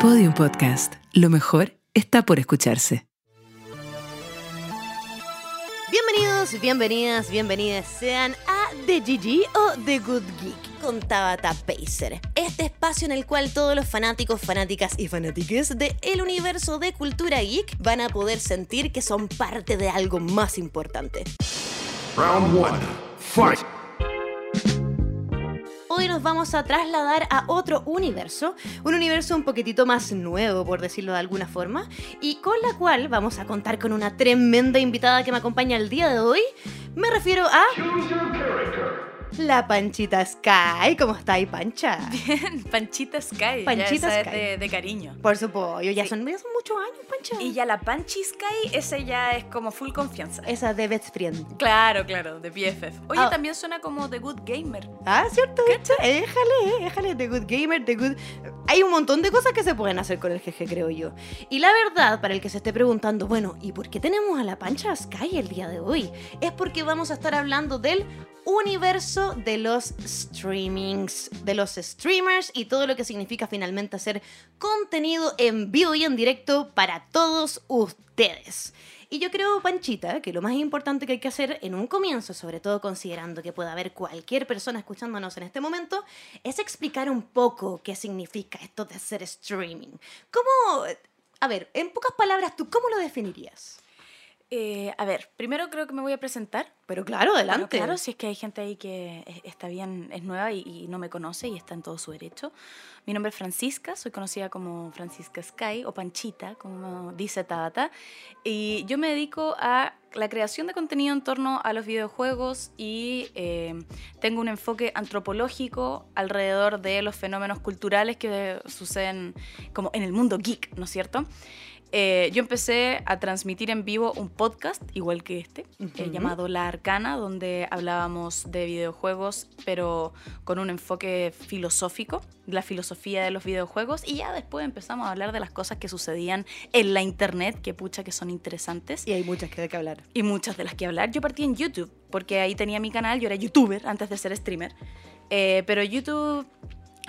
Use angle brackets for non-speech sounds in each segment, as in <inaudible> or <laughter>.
Podium Podcast. Lo mejor está por escucharse. Bienvenidos, bienvenidas, bienvenidas sean a The GG o The Good Geek con Tabata Pacer. Este espacio en el cual todos los fanáticos, fanáticas y fanáticas del el universo de cultura geek van a poder sentir que son parte de algo más importante. Round one. Fight. Hoy nos vamos a trasladar a otro universo, un universo un poquitito más nuevo, por decirlo de alguna forma, y con la cual vamos a contar con una tremenda invitada que me acompaña el día de hoy. Me refiero a. la Panchita Sky. ¿Cómo está ahí, Pancha? Bien, <laughs> Panchita Sky. Panchita ya esa Sky. Es de, de cariño. Por supuesto, ya, Sí. son, ya son muchos años, Pancha. Y ya la Panchi Sky, ese ya es como full confianza. Esa de Best Friend. Claro, claro, de BFF. Oye, Ah. también suena como The Good Gamer. Ah, ¿cierto? Déjale, déjale, The Good Gamer, The Good... Hay un montón de cosas que se pueden hacer con el GG, creo yo. Y la verdad, para el que se esté preguntando, bueno, ¿y por qué tenemos a la Pancha Sky el día de hoy? Es porque vamos a estar hablando del universo de los streamings, de los streamers y todo lo que significa finalmente hacer contenido en vivo y en directo para todos ustedes. Y yo creo, Panchita, que lo más importante que hay que hacer en un comienzo, sobre todo considerando que pueda haber cualquier persona escuchándonos en este momento, es explicar un poco qué significa esto de hacer streaming. ¿Cómo, a ver, en pocas palabras, ¿tú cómo lo definirías? Eh, a ver, primero creo que me voy a presentar. Pero claro, adelante. Bueno, claro, si es que hay gente ahí que es- está bien, es nueva y, y no me conoce y está en todo su derecho. Mi nombre es Francisca, soy conocida como Francisca Sky o Panchita, como dice Tabata. Y yo me dedico a la creación de contenido en torno a los videojuegos y eh, tengo un enfoque antropológico alrededor de los fenómenos culturales que suceden como en el mundo geek, ¿no es cierto? Eh, yo empecé a transmitir en vivo un podcast, igual que este, eh, llamado La Arcana, donde hablábamos de videojuegos, pero con un enfoque filosófico, la filosofía de los videojuegos, y ya después empezamos a hablar de las cosas que sucedían en la internet, que pucha que son interesantes, Y hay muchas que hay que hablar. y muchas de las que hablar. Yo partí en YouTube, porque ahí tenía mi canal, yo era youtuber antes de ser streamer, Eh, pero YouTube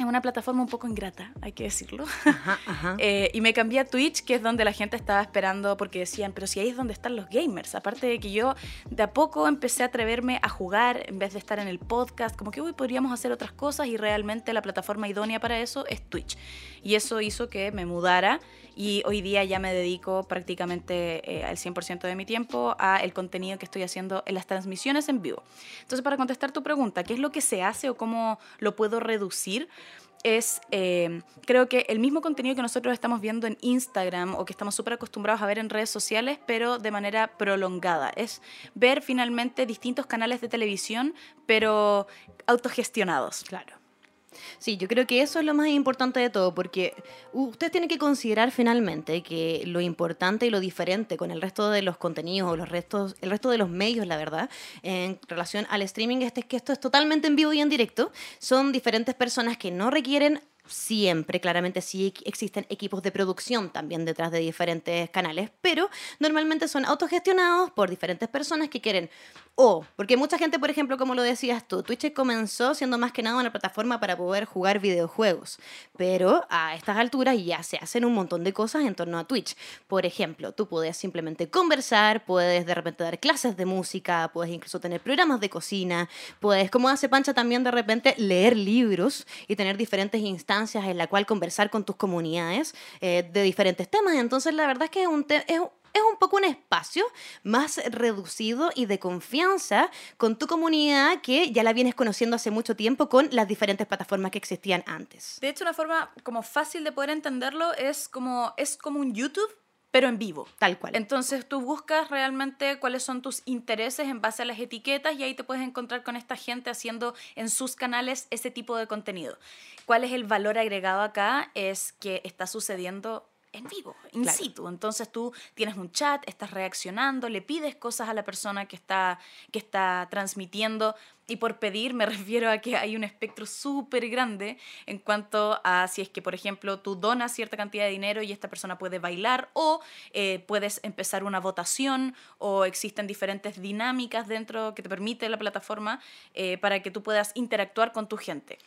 es una plataforma un poco ingrata, hay que decirlo. Ajá, <laughs> ajá. Eh, y me cambié a Twitch, que es donde la gente estaba esperando, porque decían, pero si ahí es donde están los gamers. Aparte de que yo de a poco empecé a atreverme a jugar en vez de estar en el podcast, como que hoy podríamos hacer otras cosas y realmente la plataforma idónea para eso es Twitch. Y eso hizo que me mudara y hoy día ya me dedico prácticamente eh, al 100% de mi tiempo a el contenido que estoy haciendo en las transmisiones en vivo. Entonces, para contestar tu pregunta, ¿qué es lo que se hace o cómo lo puedo reducir? es, eh, creo que el mismo contenido que nosotros estamos viendo en Instagram o que estamos súper acostumbrados a ver en redes sociales, pero de manera prolongada. Es ver finalmente distintos canales de televisión, pero autogestionados. Claro. Sí, yo creo que eso es lo más importante de todo, porque usted tiene que considerar finalmente que lo importante y lo diferente con el resto de los contenidos o los restos, el resto de los medios, la verdad, en relación al streaming, este es que esto es totalmente en vivo y en directo. Son diferentes personas que no requieren siempre, claramente sí existen equipos de producción también detrás de diferentes canales, pero normalmente son autogestionados por diferentes personas que quieren o, porque mucha gente, por ejemplo, como lo decías tú, Twitch comenzó siendo más que nada una plataforma para poder jugar videojuegos, pero a estas alturas ya se hacen un montón de cosas en torno a Twitch. Por ejemplo, tú puedes simplemente conversar, puedes de repente dar clases de música, puedes incluso tener programas de cocina, puedes, como hace Pancha también de repente, leer libros y tener diferentes instancias en la cual conversar con tus comunidades eh, de diferentes temas. Entonces, la verdad es que es un, es es un poco un espacio más reducido y de confianza con tu comunidad que ya la vienes conociendo hace mucho tiempo con las diferentes plataformas que existían antes. De hecho, una forma como fácil de poder entenderlo es como, es como un YouTube, pero en vivo. Tal cual. Entonces tú buscas realmente cuáles son tus intereses en base a las etiquetas y ahí te puedes encontrar con esta gente haciendo en sus canales ese tipo de contenido. ¿Cuál es el valor agregado acá? Es que está sucediendo en vivo, in Claro. situ. Entonces tú tienes un chat, estás reaccionando, le pides cosas a la persona que está, que está transmitiendo. Y por pedir me <laughs> refiero a que hay un espectro súper grande en cuanto a si es que, por ejemplo, tú donas cierta cantidad de dinero y esta persona puede bailar o eh, puedes empezar una votación o existen diferentes dinámicas dentro que te permite la plataforma eh, para que tú puedas interactuar con tu gente.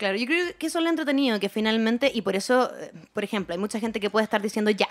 Claro, yo creo que eso es lo entretenido, que finalmente, y por eso, eh, por ejemplo, hay mucha gente que puede estar diciendo ya.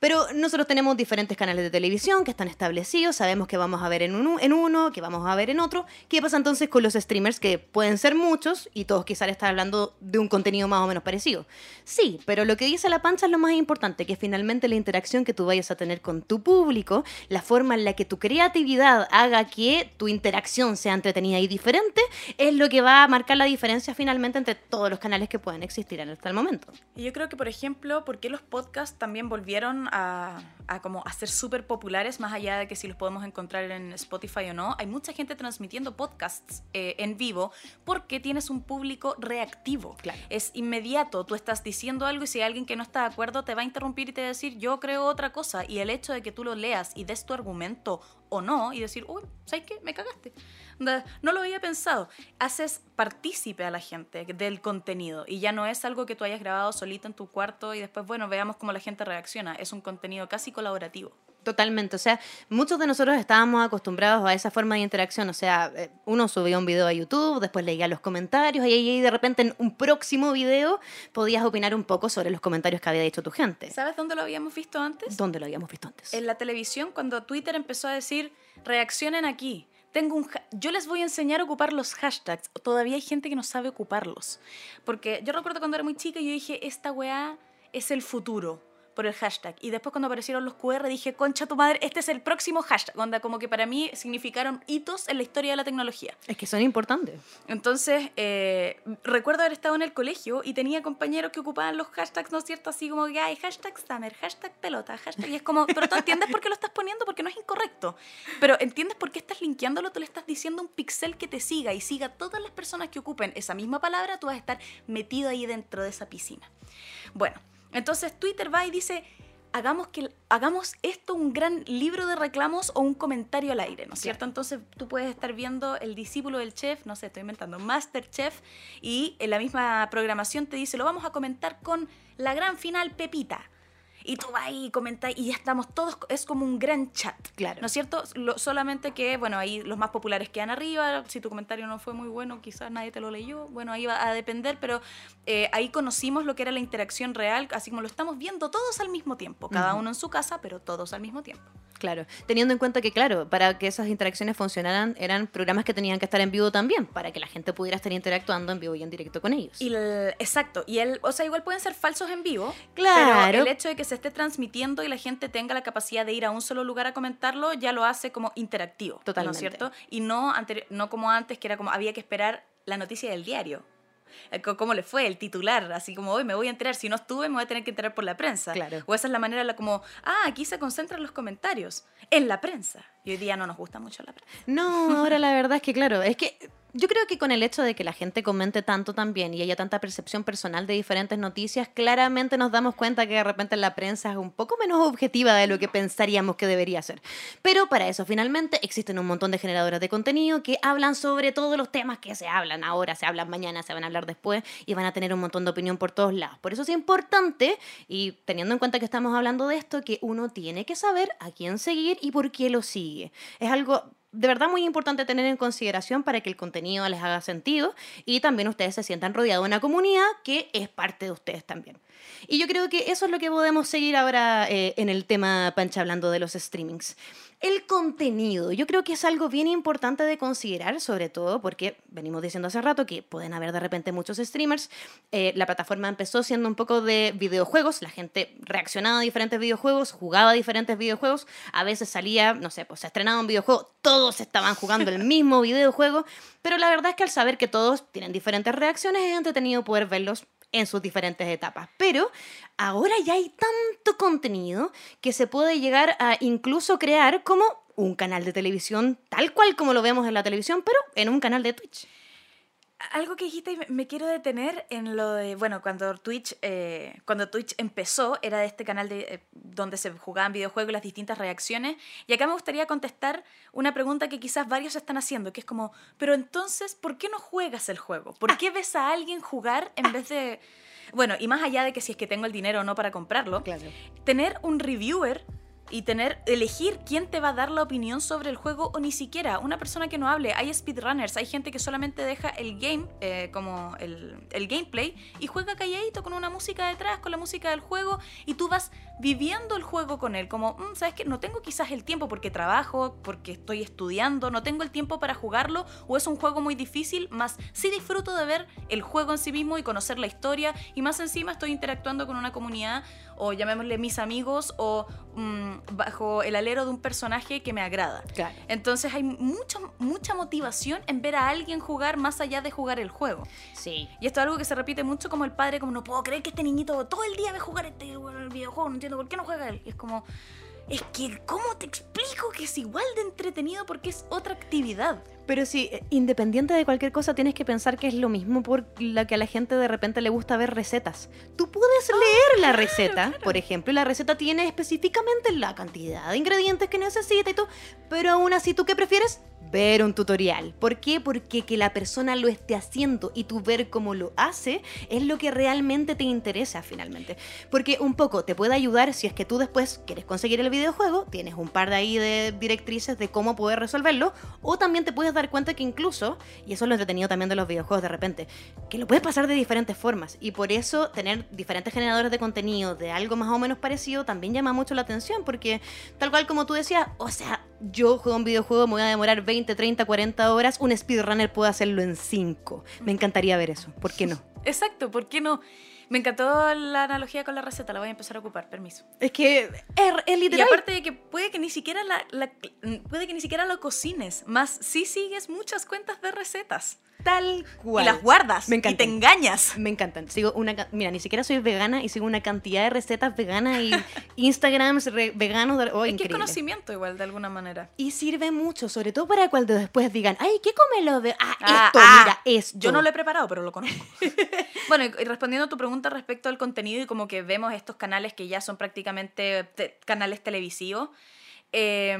Pero nosotros tenemos diferentes canales de televisión que están establecidos, sabemos que vamos a ver en, uno, en uno, que vamos a ver en otro. ¿Qué pasa entonces con los streamers que pueden ser muchos y todos quizás están hablando de un contenido más o menos parecido? Sí, pero lo que dice la panza es lo más importante, que finalmente la interacción que tú vayas a tener con tu público, la forma en la que tu creatividad haga que tu interacción sea entretenida y diferente, es lo que va a marcar la diferencia finalmente entre todos los canales que pueden existir hasta el momento. Y yo creo que, por ejemplo, ¿por qué los podcasts también volvieron a, a como a ser súper populares, más allá de que si los podemos encontrar en Spotify o no. Hay mucha gente transmitiendo podcasts eh, en vivo porque tienes un público reactivo. Claro. Es inmediato. Tú estás diciendo algo y si hay alguien que no está de acuerdo te va a interrumpir y te va a decir yo creo otra cosa. Y el hecho de que tú lo leas y des tu argumento o no y decir, uy, ¿sabes qué? Me cagaste. No lo había pensado. Haces partícipe a la gente del contenido y ya no es algo que tú hayas grabado solito en tu cuarto y después, bueno, veamos cómo la gente reacciona. Es un contenido casi colaborativo. Totalmente, o sea, muchos de nosotros estábamos acostumbrados a esa forma de interacción, o sea, eh, uno subía un video a YouTube, después leía los comentarios y ahí de repente en un próximo video podías opinar un poco sobre los comentarios que había dicho tu gente. ¿Sabes dónde lo habíamos visto antes? ¿Dónde lo habíamos visto antes? En la televisión, cuando Twitter empezó a decir, reaccionen aquí. Tengo un yo les voy a enseñar a ocupar los hashtags. Todavía hay gente que no sabe ocuparlos. Porque yo recuerdo cuando era muy chica, yo dije, esta weá es el futuro por el hashtag. Y después cuando aparecieron los QR dije, concha tu madre, este es el próximo hashtag. Onda, como que para mí significaron hitos en la historia de la tecnología. Es que son importantes. Entonces, eh, recuerdo haber estado en el colegio y tenía compañeros que ocupaban los hashtags, ¿no es cierto? Así como que hay hashtag Summer, hashtag pelota, hashtag... Y es como, pero tú entiendes por qué lo estás poniendo, porque no es incorrecto. Pero entiendes por qué estás linkeándolo, tú le estás diciendo a un pixel que te siga y siga a todas las personas que ocupen esa misma palabra, tú vas a estar metido ahí dentro de esa piscina. Bueno, entonces Twitter va y dice... Hagamos, que, hagamos esto un gran libro de reclamos o un comentario al aire, ¿no es cierto? Entonces tú puedes estar viendo el discípulo del chef, no sé, estoy inventando, Masterchef, y en la misma programación te dice, lo vamos a comentar con la gran final Pepita. Y tú vas y comentas y ya estamos todos, es como un gran chat. Claro. ¿No es cierto? Lo- solamente que, bueno, ahí los más populares quedan arriba, si tu comentario no fue muy bueno, quizás nadie te lo leyó, bueno, ahí va a depender, pero eh, ahí conocimos lo que era la interacción real, así como lo estamos viendo todos al mismo tiempo, cada uno en su casa, pero todos al mismo tiempo. Claro, teniendo en cuenta que, claro, para que esas interacciones funcionaran, eran programas que tenían que estar en vivo también, para que la gente pudiera estar interactuando en vivo y en directo con ellos. Y el- exacto, y el, o sea, igual pueden ser falsos en vivo, Claro. pero el hecho de que se esté transmitiendo y la gente tenga la capacidad de ir a un solo lugar a comentarlo, ya lo hace como interactivo, ¿no Totalmente. es cierto? Y no, no como antes, que era como había que esperar la noticia del diario. Eh, ¿Cómo le fue? El titular, así como hoy me voy a enterar, si no estuve me voy a tener que enterar por la prensa. Claro. O esa es la manera, la como, ah, aquí se concentran los comentarios, en la prensa. Y hoy día no nos gusta mucho la prensa. No, ahora la verdad es que, claro, es que yo creo que con el hecho de que la gente comente tanto también y haya tanta percepción personal de diferentes noticias, claramente nos damos cuenta que de repente la prensa es un poco menos objetiva de lo que pensaríamos que debería ser. Pero para eso, finalmente, existen un montón de generadoras de contenido que hablan sobre todos los temas que se hablan ahora, se hablan mañana, se van a hablar después y van a tener un montón de opinión por todos lados. Por eso es importante, y teniendo en cuenta que estamos hablando de esto, que uno tiene que saber a quién seguir y por qué lo sigue. Es algo de verdad muy importante tener en consideración para que el contenido les haga sentido y también ustedes se sientan rodeados de una comunidad que es parte de ustedes también. Y yo creo que eso es lo que podemos seguir ahora eh, en el tema Pancha hablando de los streamings. El contenido, yo creo que es algo bien importante de considerar, sobre todo porque venimos diciendo hace rato que pueden haber de repente muchos streamers. Eh, la plataforma empezó siendo un poco de videojuegos, la gente reaccionaba a diferentes videojuegos, jugaba a diferentes videojuegos, a veces salía, no sé, pues se estrenaba un videojuego, todos estaban jugando el mismo <laughs> videojuego, pero la verdad es que al saber que todos tienen diferentes reacciones es entretenido poder verlos en sus diferentes etapas. Pero ahora ya hay tanto contenido que se puede llegar a incluso crear como un canal de televisión, tal cual como lo vemos en la televisión, pero en un canal de Twitch. Algo que dijiste y me- me quiero detener en lo de, bueno, cuando Twitch, eh, cuando Twitch empezó, era de este canal de, eh, donde se jugaban videojuegos y las distintas reacciones. Y acá me gustaría contestar una pregunta que quizás varios están haciendo, que es como, pero entonces, ¿por qué no juegas el juego? ¿Por qué ves a alguien jugar en vez de... Bueno, y más allá de que si es que tengo el dinero o no para comprarlo, Claro. tener un reviewer y tener, elegir quién te va a dar la opinión sobre el juego o ni siquiera una persona que no hable. Hay speedrunners, hay gente que solamente deja el game, eh, como el, el gameplay, y juega calladito con una música detrás, con la música del juego, y tú vas viviendo el juego con él. Como, "Mm, ¿sabes qué? No tengo quizás el tiempo porque trabajo, porque estoy estudiando, no tengo el tiempo para jugarlo, o es un juego muy difícil, más sí disfruto de ver el juego en sí mismo y conocer la historia, y más encima estoy interactuando con una comunidad, o llamémosle mis amigos, o mm, bajo el alero de un personaje que me agrada. Claro. Entonces hay mucha, mucha motivación en ver a alguien jugar más allá de jugar el juego. Sí. Y esto es algo que se repite mucho como el padre, como no puedo creer que este niñito todo el día ve jugar este el videojuego, no entiendo por qué no juega él. Y es como, es que, ¿cómo te explico que es igual de entretenido porque es otra actividad? Pero sí, eh, independiente de cualquier cosa, tienes que pensar que es lo mismo por la que a la gente de repente le gusta ver recetas. Tú puedes leer la receta, por ejemplo, y la receta tiene específicamente la cantidad de ingredientes que necesita y todo, pero aún así, ¿tú qué prefieres? Ver un tutorial. ¿Por qué? Porque que la persona lo esté haciendo y tú ver cómo lo hace es lo que realmente te interesa finalmente. Porque un poco te puede ayudar si es que tú después quieres conseguir el videojuego, tienes un par de ahí de directrices de cómo poder resolverlo, o también te puedes dar cuenta que incluso, y eso es lo entretenido también de los videojuegos de repente, que lo puedes pasar de diferentes formas y por eso tener diferentes generadores de contenido de algo más o menos parecido también llama mucho la atención porque tal cual como tú decías, o sea, yo juego un videojuego, me voy a demorar 20, 30, 40 horas, un speedrunner puede hacerlo en 5. Me encantaría ver eso, ¿por qué no? Exacto, ¿por qué no? Me encantó la analogía con la receta, la voy a empezar a ocupar, permiso. Es que es, es Y literal. aparte de que puede que ni siquiera la, la- puede que ni siquiera lo cocines, más sí sigues muchas cuentas de recetas tal cual. y las guardas Me y te encantan. engañas. Me encantan. Sigo una, mira, ni siquiera soy vegana y sigo una cantidad de recetas veganas y <laughs> Instagrams re- veganos. De, oh, es que es increíble. conocimiento igual de alguna manera. Y sirve mucho, sobre todo para cuando después digan, ay, ¿qué come lo de...? Ah, Ah, esto, ah, mira, esto. Yo no lo he preparado, pero lo conozco. <laughs> bueno, y y respondiendo a tu pregunta respecto al contenido y como que vemos estos canales que ya son prácticamente te- canales televisivos, eh,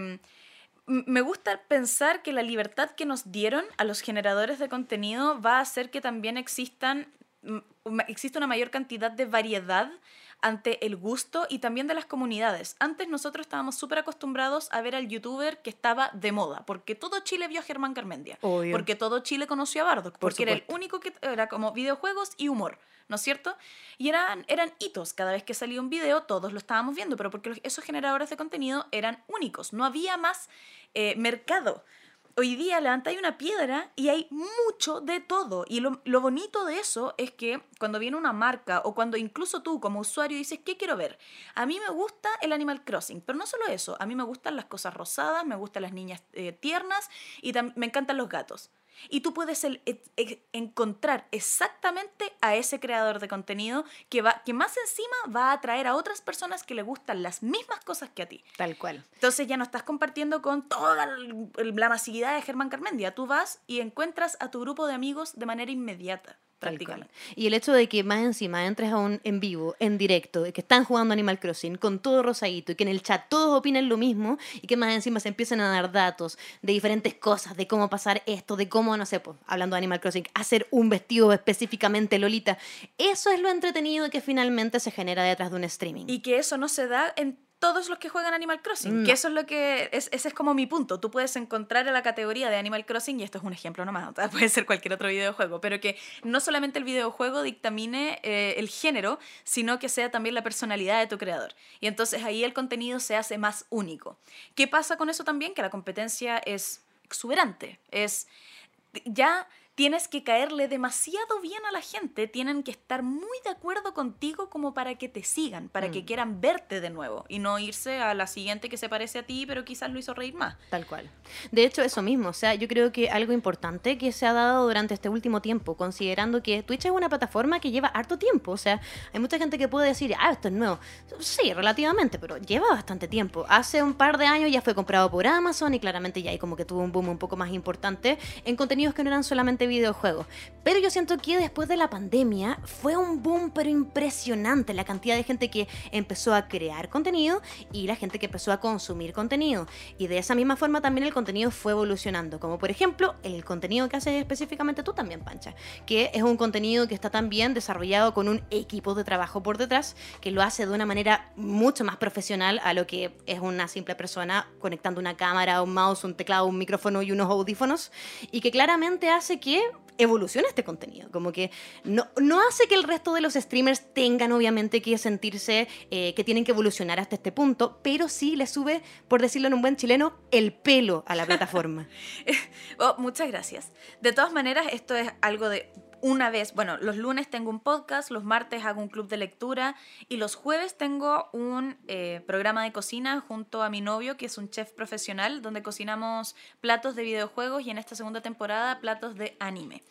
m- me gusta pensar que la libertad que nos dieron a los generadores de contenido va a hacer que también existan, exista una mayor cantidad de variedad ante el gusto y también de las comunidades. Antes nosotros estábamos súper acostumbrados a ver al youtuber que estaba de moda, porque todo Chile vio a Germán Carmendia, Obvio. porque todo Chile conoció a Bardock, Por porque era el único que era como videojuegos y humor, ¿no es cierto? Y eran, eran hitos, cada vez que salía un video todos lo estábamos viendo, pero porque esos generadores de contenido eran únicos, no había más eh, mercado. Hoy día levantáis una piedra y hay mucho de todo. Y lo, lo bonito de eso es que cuando viene una marca o cuando incluso tú como usuario dices, ¿qué quiero ver? A mí me gusta el Animal Crossing, pero no solo eso, a mí me gustan las cosas rosadas, me gustan las niñas eh, tiernas y me encantan los gatos. Y tú puedes el- e- e- encontrar exactamente a ese creador de contenido que, va, que más encima va a atraer a otras personas que le gustan las mismas cosas que a ti. Tal cual. Entonces ya no estás compartiendo con toda la masividad de Germán Carmendia. Tú vas y encuentras a tu grupo de amigos de manera inmediata, prácticamente. Y el hecho de que más encima entres a un en vivo, en directo, de que están jugando Animal Crossing con todo rosadito y que en el chat todos opinen lo mismo y que más encima se empiecen a dar datos de diferentes cosas, de cómo pasar esto, de cómo, no sé, pues, hablando de Animal Crossing, hacer un vestido específicamente Lolita. Eso es lo entretenido que finalmente se genera detrás de un streaming. Y que eso no se da en todos los que juegan Animal Crossing. No. Que eso es lo que. Es, ese es como mi punto. Tú puedes encontrar en la categoría de Animal Crossing, y esto es un ejemplo nomás, <laughs> puede ser cualquier otro videojuego, pero que no solamente el videojuego dictamine eh, el género, sino que sea también la personalidad de tu creador. Y entonces ahí el contenido se hace más único. ¿Qué pasa con eso también? Que la competencia es exuberante. Es. Ya tienes que caerle demasiado bien a la gente, tienen que estar muy de acuerdo contigo como para que te sigan, para que Mm. quieran verte de nuevo y no irse a la siguiente que se parece a ti, pero quizás lo hizo reír más. Tal cual. De hecho, eso mismo. O sea, yo creo que algo importante que se ha dado durante este último tiempo, considerando que Twitch es una plataforma que lleva harto tiempo. O sea, hay mucha gente que puede decir, ah, esto es nuevo. Sí, relativamente, pero lleva bastante tiempo. Hace un par de años ya fue comprado por Amazon y claramente ya hay como que tuvo un boom un poco más importante en contenidos que no eran solamente videojuegos. Pero yo siento que después de la pandemia fue un boom pero impresionante la cantidad de gente que empezó a crear contenido y la gente que empezó a consumir contenido. Y de esa misma forma también el contenido fue evolucionando, como por ejemplo el contenido que haces específicamente tú también, Pancha, que es un contenido que está también desarrollado con un equipo de trabajo por detrás que lo hace de una manera mucho más profesional a lo que es una simple persona conectando una cámara, un mouse, un teclado, un micrófono y unos audífonos y que claramente hace que evolucione este contenido. Como que no, no hace que el resto de los streamers tengan obviamente que sentirse eh, que tienen que evolucionar hasta este punto, pero sí le sube, por decirlo en un buen chileno, el pelo a la plataforma. <laughs> Oh, muchas gracias. De todas maneras, esto es algo de una vez, bueno, los lunes tengo un podcast, los martes hago un club de lectura y los jueves tengo un eh, programa de cocina junto a mi novio, que es un chef profesional, donde cocinamos platos de videojuegos y en esta segunda temporada platos de anime.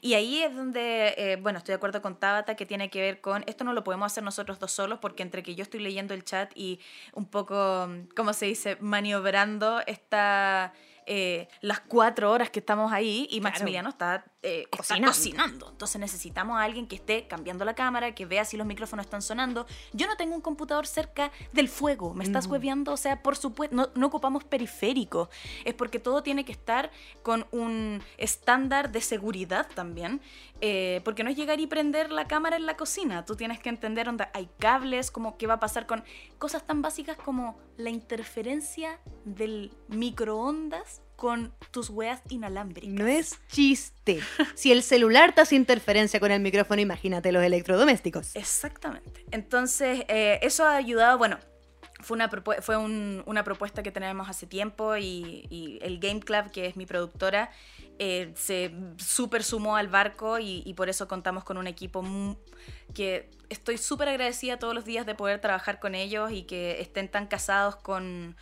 Y ahí es donde, eh, bueno, estoy de acuerdo con Tabata que tiene que ver con, esto no lo podemos hacer nosotros dos solos porque entre que yo estoy leyendo el chat y un poco, ¿cómo se dice?, maniobrando esta eh, las cuatro horas que estamos ahí y Maximiliano está, eh, está Cocinando. cocinando. Entonces necesitamos a alguien que esté cambiando la cámara, que vea si los micrófonos están sonando. Yo no tengo un computador cerca del fuego, me estás hueveando, o sea, por supuesto, no, no ocupamos periféricos. Es porque todo tiene que estar con un estándar de seguridad también. Eh, porque no es llegar y prender la cámara en la cocina. Tú tienes que entender dónde hay cables, como qué va a pasar con cosas tan básicas como la interferencia del microondas con tus weas inalámbricas. No es chiste. Si el celular te hace interferencia con el micrófono, imagínate los electrodomésticos. Exactamente. Entonces, eh, eso ha ayudado, bueno, fue una, fue un- una propuesta que tenemos hace tiempo y, y el Game Club, que es mi productora, eh, se súper sumó al barco y, y por eso contamos con un equipo que estoy súper agradecida todos los días de poder trabajar con ellos y que estén tan casados con,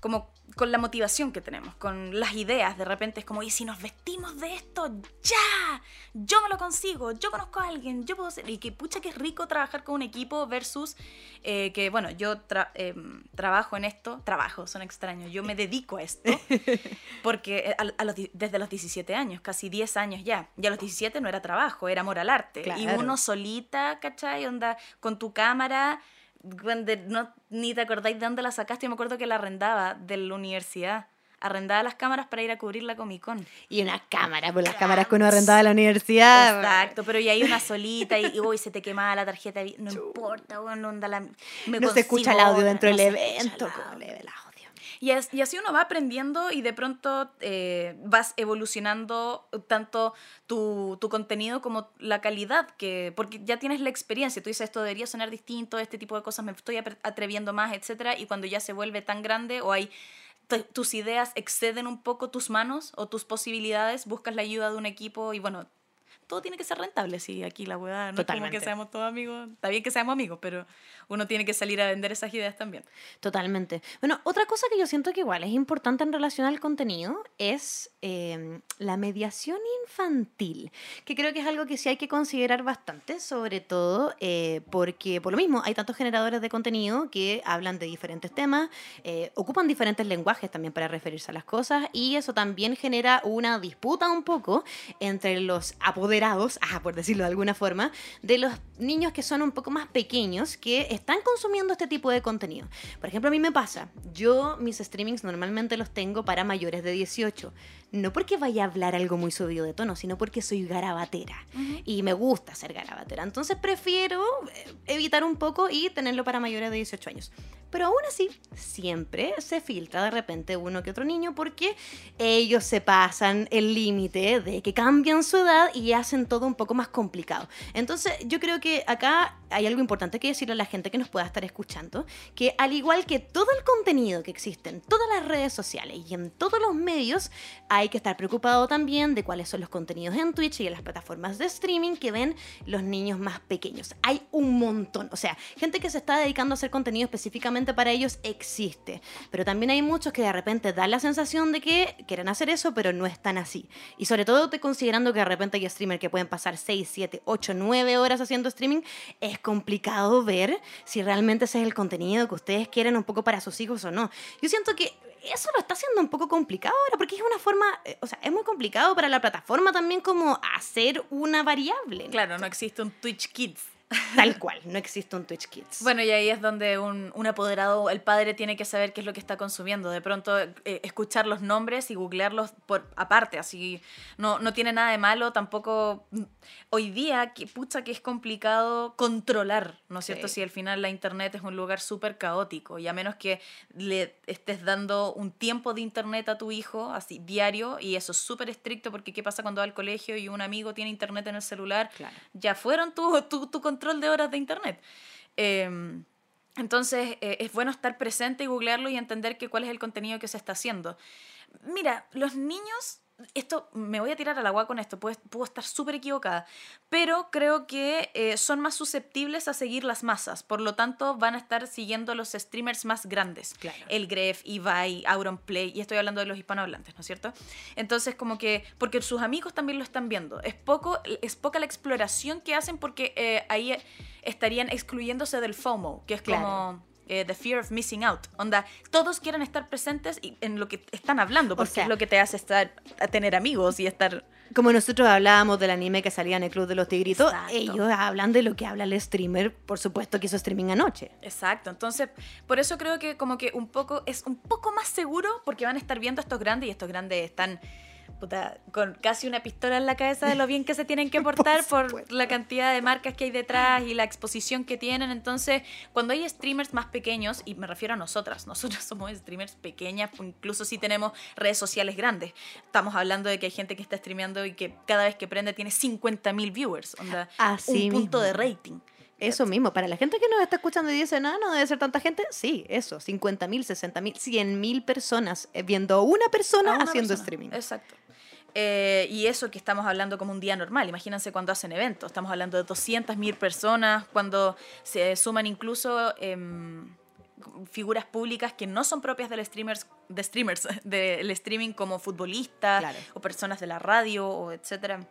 como, con la motivación que tenemos, con las ideas. De repente es como, ¿y si nos vestimos de esto? ¡Ya! Yo me lo consigo, yo conozco a alguien, yo puedo ser. Y que pucha que es rico trabajar con un equipo versus eh, que, bueno, yo tra- em, trabajo en esto, trabajo, son extraños, yo me dedico a esto, <laughs> porque eh, a, a los, di- desde los 17 años, casi 10 años ya. Y a los 17 no era trabajo, era amor al arte. Y uno solita, ¿cachai? Onda, con tu cámara cuando no, ni te acordáis de dónde la sacaste. Yo me acuerdo que la arrendaba de la universidad. Arrendaba las cámaras para ir a cubrir la Comic Con. Y una cámara, pues las cámaras que uno arrendaba en la universidad. Exacto, pero y ahí una solita y, y uy, se te quemaba la tarjeta. de No importa, bueno, onda la, me No se escucha el audio dentro del evento. como Y, así uno va aprendiendo y de pronto eh, vas evolucionando tanto tu, tu contenido como la calidad, que, porque ya tienes la experiencia. Tú dices, esto debería sonar distinto, este tipo de cosas me estoy atreviendo más, etcétera Y cuando ya se vuelve tan grande o hay tus ideas exceden un poco tus manos o tus posibilidades, buscas la ayuda de un equipo y bueno, todo tiene que ser rentable, sí, aquí la hueá, no es como Totalmente. que seamos todos amigos, está bien que seamos amigos, pero uno tiene que salir a vender esas ideas también. Totalmente. Bueno, otra cosa que yo siento que igual es importante en relación al contenido es eh, la mediación infantil, que creo que es algo que sí hay que considerar bastante, sobre todo eh, porque por lo mismo hay tantos generadores de contenido que hablan de diferentes temas, eh, ocupan diferentes lenguajes también para referirse a las cosas y eso también genera una disputa un poco entre los apoderados, ah, por decirlo de alguna forma, de los niños que son un poco más pequeños que están consumiendo este tipo de contenido. Por ejemplo, a mí me pasa, yo mis streamings normalmente los tengo para mayores de 18. No porque vaya a hablar algo muy subido de tono, sino porque soy garabatera y me gusta ser garabatera. Entonces prefiero eh, evitar un poco y tenerlo para mayores de 18 años. Pero aún así, siempre se filtra de repente uno que otro niño porque ellos se pasan el límite de que cambian su edad y hacen todo un poco más complicado. Entonces, yo creo que acá hay algo importante que decirle a la gente que nos pueda estar escuchando, que al igual que todo el contenido que existe en todas las redes sociales y en todos los medios, hay que estar preocupado también de cuáles son los contenidos en Twitch y en las plataformas de streaming que ven los niños más pequeños. Hay un montón, o sea, gente que se está dedicando a hacer contenido específicamente para ellos existe, pero también hay muchos que de repente dan la sensación de que quieren hacer eso, pero no están así. Y sobre todo considerando que de repente hay streamers que pueden pasar 6, 7, 8, 9 horas haciendo streaming, es complicado ver si realmente ese es el contenido que ustedes quieren un poco para sus hijos o no. Yo siento que eso lo está haciendo un poco complicado ahora, porque es una forma, eh, o sea, es muy complicado para la plataforma también como hacer una variable. Claro, no existe un Twitch Kids. Tal cual, no existe un Twitch Kids. <laughs> Bueno, y ahí es donde un, un apoderado, el padre tiene que saber qué es lo que está consumiendo. De pronto, eh, escuchar los nombres y googlearlos por aparte, así no, no tiene nada de malo. Tampoco mm, hoy día, que, pucha, que es complicado controlar, ¿no es cierto? Si al final la internet es un lugar súper caótico y a menos que le estés dando un tiempo de internet a tu hijo, así diario, y eso es súper estricto porque ¿qué pasa cuando va al colegio y un amigo tiene internet en el celular? Claro. ya fueron tu, tu, tu control de horas de internet. Eh, entonces, eh, es bueno estar presente y googlearlo y entender que cuál es el contenido que se está haciendo. Mira, los niños, esto me voy a tirar al agua con esto, puedo, puedo estar súper equivocada, pero creo que eh, son más susceptibles a seguir las masas, por lo tanto van a estar siguiendo los streamers más grandes. Claro. El Gref, Ibai, Auronplay, y estoy hablando de los hispanohablantes, ¿no es cierto? Entonces, como que, porque sus amigos también lo están viendo, es, poco, es poca la exploración que hacen porque eh, ahí estarían excluyéndose del FOMO, que es como Claro. Eh, the fear of missing out. Onda, todos quieren estar presentes y- en lo que están hablando, porque sea- es lo que te hace estar a tener amigos y estar Como nosotros hablábamos del anime que salía en el Club de los Tigritos, Exacto. ellos hablan de lo que habla el streamer, por supuesto que hizo streaming anoche. Exacto, entonces por eso creo que como que un poco es un poco más seguro porque van a estar viendo a estos grandes y estos grandes están puta, con casi una pistola en la cabeza de lo bien que se tienen que <laughs> portar por, la cantidad de marcas que hay detrás y la exposición que tienen. Entonces, cuando hay streamers más pequeños, y me refiero a nosotras, nosotros <laughs> somos streamers pequeñas, incluso si tenemos redes sociales grandes. Estamos hablando de que hay gente que está streameando y que cada vez que prende tiene 50.000 viewers, onda, Así un punto de rating. Eso mismo, para la gente que nos está escuchando y dice, no, no debe ser tanta gente, sí, eso, 50 mil, 60 mil, 100 mil personas eh, viendo a una persona a una haciendo persona. streaming. Exacto. Eh, y eso que estamos hablando como un día normal. Imagínense cuando hacen eventos. Estamos hablando de 200.000 personas, cuando se suman incluso em, figuras públicas que no son propias del streamers, de streamers, <laughs> del streaming como futbolistas Claro. o personas de la radio o etcétera.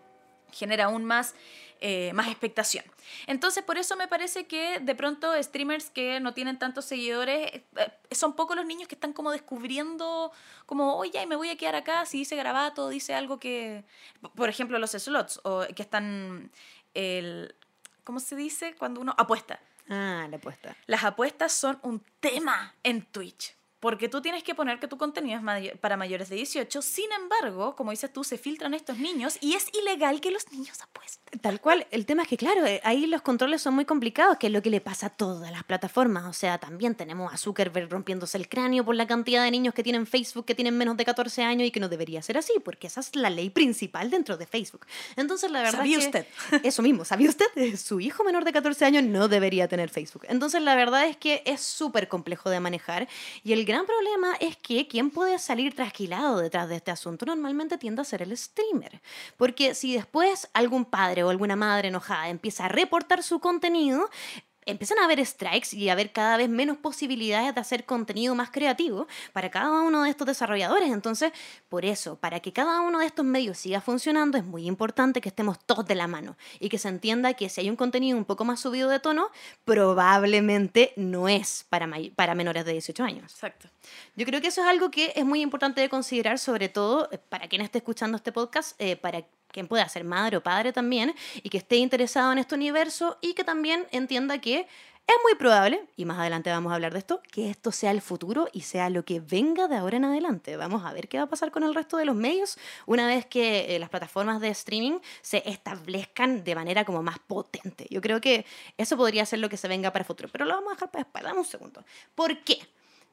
Genera aún más, eh, más expectación. Entonces, por eso me parece que de pronto streamers que no tienen tantos seguidores, eh, eh, son pocos los niños que están como descubriendo, como, oye, me voy a quedar acá, si dice grabato, dice algo que, por ejemplo, los slots, o que están, el, ¿cómo se dice? Cuando uno apuesta. Ah, la apuesta. Las apuestas son un tema en Twitch. Porque tú tienes que poner que tu contenido es may- para mayores de 18. Sin embargo, como dices tú, se filtran estos niños y es ilegal que los niños apuesten. Tal cual, el tema es que, claro, eh, ahí los controles son muy complicados, que es lo que le pasa a todas las plataformas. O sea, también tenemos a Zuckerberg rompiéndose el cráneo por la cantidad de niños que tienen Facebook que tienen menos de 14 años y que no debería ser así, porque esa es la ley principal dentro de Facebook. Entonces, la verdad ¿Sabía es que- usted? <laughs> Eso mismo, ¿sabía usted? Su hijo menor de 14 años no debería tener Facebook. Entonces, la verdad es que es súper complejo de manejar y el gran problema es que quien puede salir trasquilado detrás de este asunto normalmente tiende a ser el streamer. Porque si después algún padre o alguna madre enojada empieza a reportar su contenido, empiezan a haber strikes y a haber cada vez menos posibilidades de hacer contenido más creativo para cada uno de estos desarrolladores. Entonces, por eso, para que cada uno de estos medios siga funcionando, es muy importante que estemos todos de la mano y que se entienda que si hay un contenido un poco más subido de tono, probablemente no es para, para menores de 18 años. Exacto. Yo creo que eso es algo que es muy importante de considerar, sobre todo eh, para quien esté escuchando este podcast, eh, para quien pueda ser madre o padre también, y que esté interesado en este universo y que también entienda que es muy probable, y más adelante vamos a hablar de esto, que esto sea el futuro y sea lo que venga de ahora en adelante. Vamos a ver qué va a pasar con el resto de los medios una vez que eh, las plataformas de streaming se establezcan de manera como más potente. Yo creo que eso podría ser lo que se venga para el futuro, pero lo vamos a dejar para. Dame un segundo. ¿Por qué?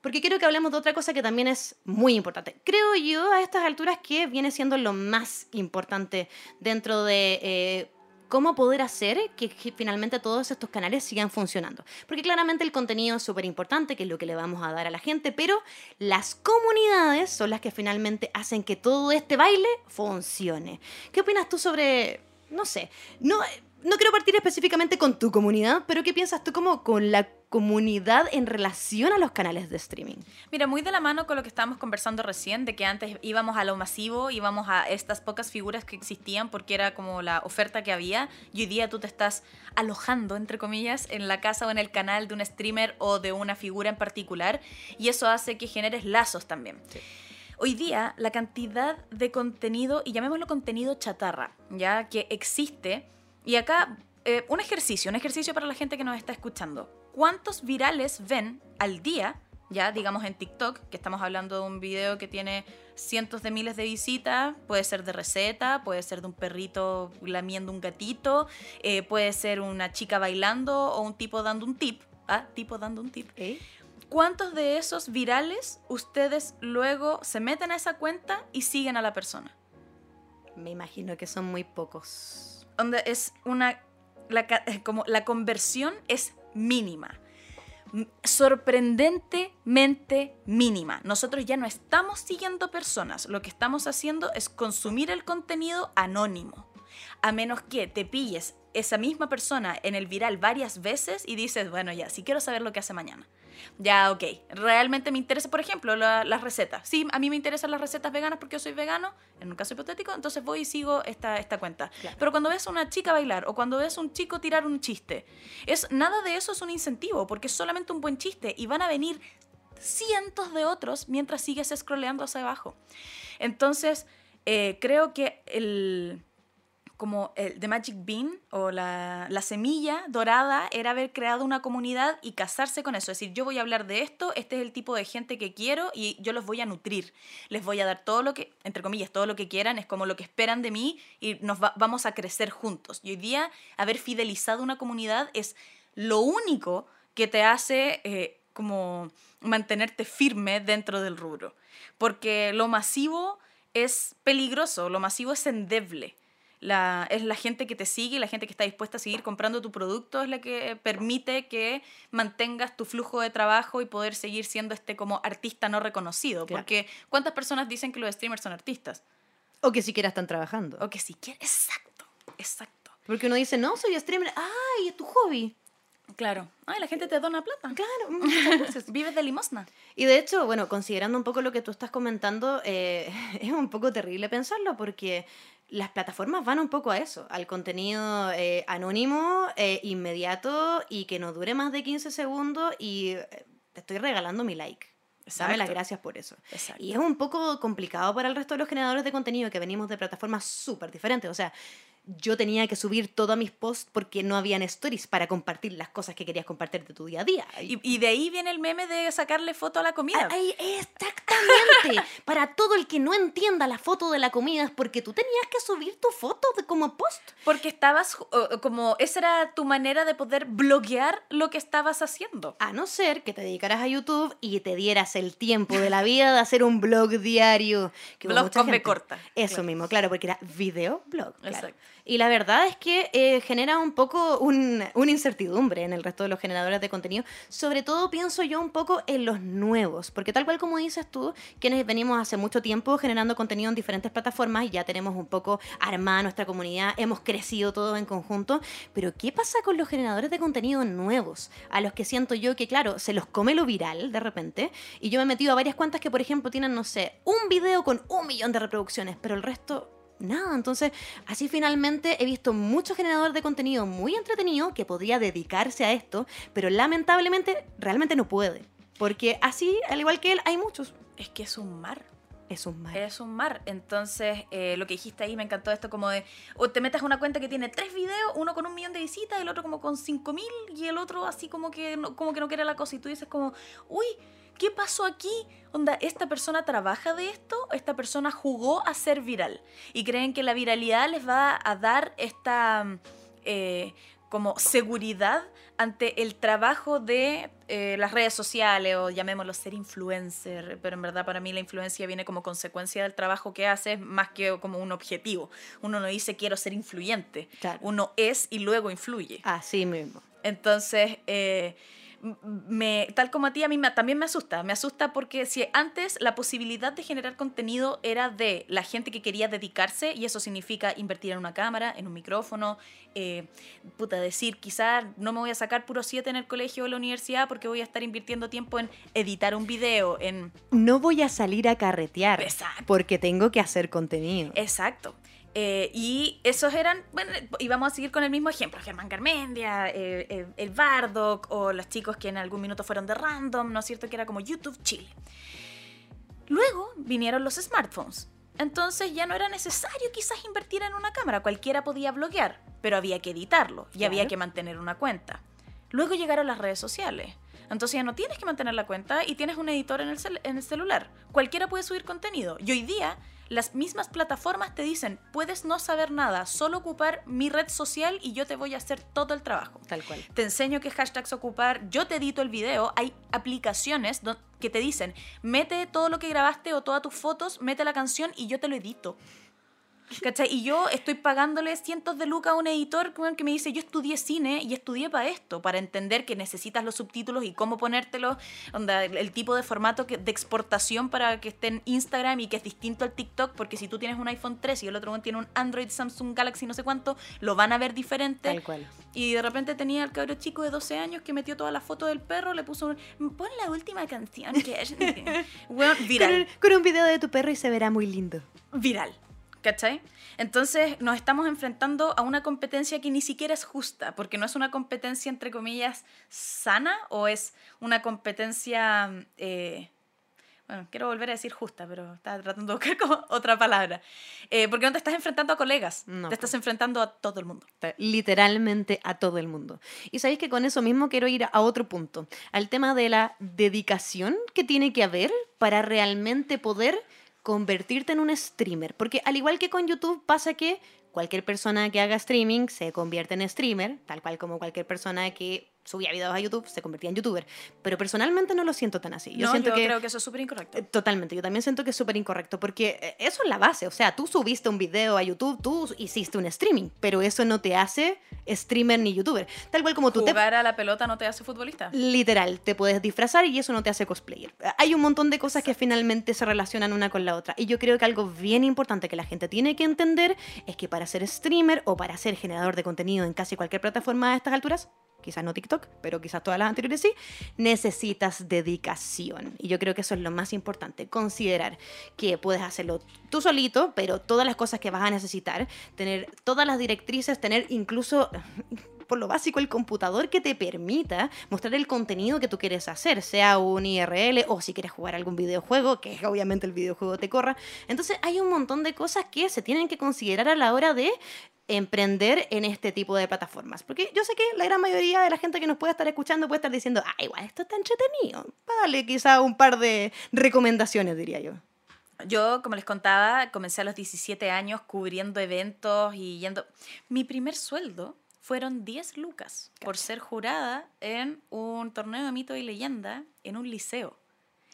Porque quiero que hablemos de otra cosa que también es muy importante. Creo yo a estas alturas que viene siendo lo más importante dentro de eh, cómo poder hacer que, finalmente todos estos canales sigan funcionando. Porque claramente el contenido es súper importante, que es lo que le vamos a dar a la gente, pero las comunidades son las que finalmente hacen que todo este baile funcione. ¿Qué opinas tú sobre, no sé, no... No quiero partir específicamente con tu comunidad, pero ¿qué piensas tú como con la comunidad en relación a los canales de streaming. Mira, muy de la mano con lo que estábamos conversando recién, de que antes íbamos a lo masivo, íbamos a estas pocas figuras que existían porque era como la oferta que había, y hoy día tú te estás alojando, entre comillas, en la casa o en el canal de un streamer o de una figura en particular, y eso hace que generes lazos también. Hoy día, la cantidad de contenido, y llamémoslo contenido chatarra, ya que existe, y acá eh, un ejercicio, un ejercicio para la gente que nos está escuchando. ¿Cuántos virales ven al día, ya digamos en TikTok, que estamos hablando de un video que tiene cientos de miles de visitas, puede ser de receta, puede ser de un perrito lamiendo un gatito, eh, puede ser una chica bailando o un tipo dando un tip, ah, tipo dando un tip. ¿Cuántos de esos virales ustedes luego se meten a esa cuenta y siguen a la persona? Me imagino que son muy pocos. Donde es una. La, <laughs> como la conversión es mínima. Sorprendentemente mínima. Nosotros ya no estamos siguiendo personas. Lo que estamos haciendo es consumir el contenido anónimo. A menos que te pilles esa misma persona en el viral varias veces y dices, bueno, ya, si quiero saber lo que hace mañana. Ya, ok. Realmente me interesa, por ejemplo, la- las recetas. Sí, a mí me interesan las recetas veganas porque yo soy vegano, en un caso hipotético, entonces voy y sigo esta, esta cuenta. Claro. Pero cuando ves a una chica bailar o cuando ves a un chico tirar un chiste, es, nada de eso es un incentivo porque es solamente un buen chiste y van a venir cientos de otros mientras sigues scrolleando hacia abajo. Entonces, eh, creo que el como el The Magic Bean o la, la semilla dorada era haber creado una comunidad y casarse con eso. Es decir, yo voy a hablar de esto, este es el tipo de gente que quiero y yo los voy a nutrir. Les voy a dar todo lo que, entre comillas, todo lo que quieran, es como lo que esperan de mí y nos va- vamos a crecer juntos. Y hoy día haber fidelizado una comunidad es lo único que te hace eh, como mantenerte firme dentro del rubro. Porque lo masivo es peligroso, lo masivo es endeble. La, es la gente que te sigue, la gente que está dispuesta a seguir comprando tu producto, es la que permite que mantengas tu flujo de trabajo y poder seguir siendo este como artista no reconocido. Claro. Porque ¿cuántas personas dicen que los streamers son artistas? O que siquiera están trabajando. O que si quieren, exacto, exacto. Porque uno dice, no, soy streamer. ¡Ay, es tu hobby! Claro. Ay, la gente te dona plata. Claro. <laughs> Vives de limosna. Y de hecho, bueno, considerando un poco lo que tú estás comentando, eh, <laughs> es un poco terrible pensarlo porque las plataformas van un poco a eso, al contenido eh, anónimo, eh, inmediato y que no dure más de 15 segundos y eh, te estoy regalando mi like. Dame las Exacto. gracias por eso. Exacto. Y es un poco complicado para el resto de los generadores de contenido que venimos de plataformas súper diferentes. O sea, yo tenía que subir todos mis posts porque no habían stories para compartir las cosas que querías compartir de tu día a día. Y, y de ahí viene el meme de sacarle foto a la comida. Ay, exactamente. <laughs> Para todo el que no entienda la foto de la comida es porque tú tenías que subir tu foto de como post. Porque estabas como, esa era tu manera de poder bloguear lo que estabas haciendo. A no ser que te dedicaras a YouTube y te dieras el tiempo de la vida de hacer un blog diario. Que Blog con corta, Eso claro. mismo, claro, porque era video blog. claro. Exacto. Y la verdad es que eh, genera un poco un- una incertidumbre en el resto de los generadores de contenido. Sobre todo pienso yo un poco en los nuevos, porque tal cual como dices tú, quienes venimos hace mucho tiempo generando contenido en diferentes plataformas, ya tenemos un poco armada nuestra comunidad, hemos crecido todos en conjunto, pero ¿qué pasa con los generadores de contenido nuevos? A los que siento yo que, claro, se los come lo viral de repente, y yo me he metido a varias cuentas que, por ejemplo, tienen, no sé, un video con un millón de reproducciones, pero el resto nada. Entonces, así finalmente he visto muchos generadores de contenido muy entretenido que podría dedicarse a esto, pero lamentablemente realmente no puede. Porque así, al igual que él, hay muchos. Es que es un mar. Es un mal. Es un mar. Entonces, eh, lo que dijiste ahí me encantó esto como de, o te metes a una cuenta que tiene tres videos, uno con un millón de visitas, el otro como con cinco mil y el otro así como que, no, como que no quiere la cosa. Y tú dices como, uy, ¿qué pasó aquí? Onda, ¿esta persona trabaja de esto? ¿Esta persona jugó a ser viral? Y creen que la viralidad les va a dar esta... mm, eh, como seguridad ante el trabajo de eh, las redes sociales o llamémoslo ser influencer, pero en verdad para mí la influencia viene como consecuencia del trabajo que haces más que como un objetivo. Uno no dice quiero ser influyente, Claro. uno es y luego influye. Así mismo. Entonces, eh, me, tal como a ti, a mí me- también me asusta. Me asusta porque si antes la posibilidad de generar contenido era de la gente que quería dedicarse, y eso significa invertir en una cámara, en un micrófono, eh, puta, decir, quizás no me voy a sacar puro 7 en el colegio o la universidad porque voy a estar invirtiendo tiempo en editar un video, en... No voy a salir a carretear Exacto. porque tengo que hacer contenido. Exacto. Eh, y esos eran, bueno, y vamos a seguir con el mismo ejemplo, Germán Garmendia, eh, eh, el Bardock, o los chicos que en algún minuto fueron de Random, ¿no es cierto? Que era como YouTube Chile. Luego vinieron los smartphones. Entonces ya no era necesario quizás invertir en una cámara, cualquiera podía bloguear, pero había que editarlo y había que mantener una cuenta. Luego llegaron las redes sociales. Entonces ya no tienes que mantener la cuenta y tienes un editor en el, cel- en el celular. Cualquiera puede subir contenido. Y hoy día las mismas plataformas te dicen, puedes no saber nada, solo ocupar mi red social y yo te voy a hacer todo el trabajo. Tal cual. Te enseño qué hashtags ocupar, yo te edito el video, hay aplicaciones que te dicen, mete todo lo que grabaste o todas tus fotos, mete la canción y yo te lo edito. ¿Cachai? Y yo estoy pagándole cientos de lucas a un editor que me dice, yo estudié cine y estudié para esto, para entender que necesitas los subtítulos y cómo ponértelos, onda, el, tipo de formato que- de exportación para que esté en Instagram y que es distinto al TikTok, porque si tú tienes un iPhone 3 y el otro tiene un Android, Samsung Galaxy, no sé cuánto, lo van a ver diferente. Tal cual. Y de repente tenía al cabro chico de 12 años que metió toda la foto del perro, le puso un, pon la última canción que es <laughs> Con viral, un, con un video de tu perro y se verá muy lindo. viral. ¿Cachai? Entonces nos estamos enfrentando a una competencia que ni siquiera es justa, porque no es una competencia entre comillas sana o es una competencia, eh, bueno, quiero volver a decir justa, pero estaba tratando de buscar <laughs> como otra palabra, Eh, porque no te estás enfrentando a colegas, No, te estás enfrentando a todo el mundo. literalmente a todo el mundo. Y sabéis que con eso mismo quiero ir a otro punto, al tema de la dedicación que tiene que haber para realmente poder convertirte en un streamer. Porque al igual que con YouTube pasa que cualquier persona que haga streaming se convierte en streamer, tal cual como cualquier persona que subía videos a YouTube se convertía en youtuber. Pero personalmente no lo siento tan así. Yo no, siento yo que creo que eso es súper incorrecto. eh, Totalmente, yo también siento que es súper incorrecto porque eh, eso es la base, o sea, tú subiste un video a YouTube, tú hiciste un streaming, pero eso no te hace streamer ni youtuber. Tal cual como tú te... Jugar a la pelota no te hace futbolista. Literal, te puedes disfrazar y eso no te hace cosplayer. Hay un montón de cosas que finalmente se relacionan una con la otra. Y yo creo que algo bien importante que la gente tiene que entender es que para ser streamer o para ser generador de contenido en casi cualquier plataforma a estas alturas, quizás no TikTok, pero quizás todas las anteriores sí, necesitas dedicación. Y yo creo que eso es lo más importante, considerar que puedes hacerlo tú solito, pero todas las cosas que vas a necesitar, tener todas las directrices, tener incluso por lo básico, el computador que te permita mostrar el contenido que tú quieres hacer, sea un IRL o si quieres jugar algún videojuego, que <laughs> obviamente el videojuego te corra. Entonces hay un montón de cosas que se tienen que considerar a la hora de emprender en este tipo de plataformas. Porque yo sé que la gran mayoría de la gente que nos puede estar escuchando puede estar diciendo, ah, igual esto está entretenido. Dale quizá un par de recomendaciones, diría yo. Yo, como les contaba, comencé a los 17 años cubriendo eventos y yendo... Mi primer sueldo fueron 10 lucas por ser jurada en un torneo de mito y leyenda en un liceo.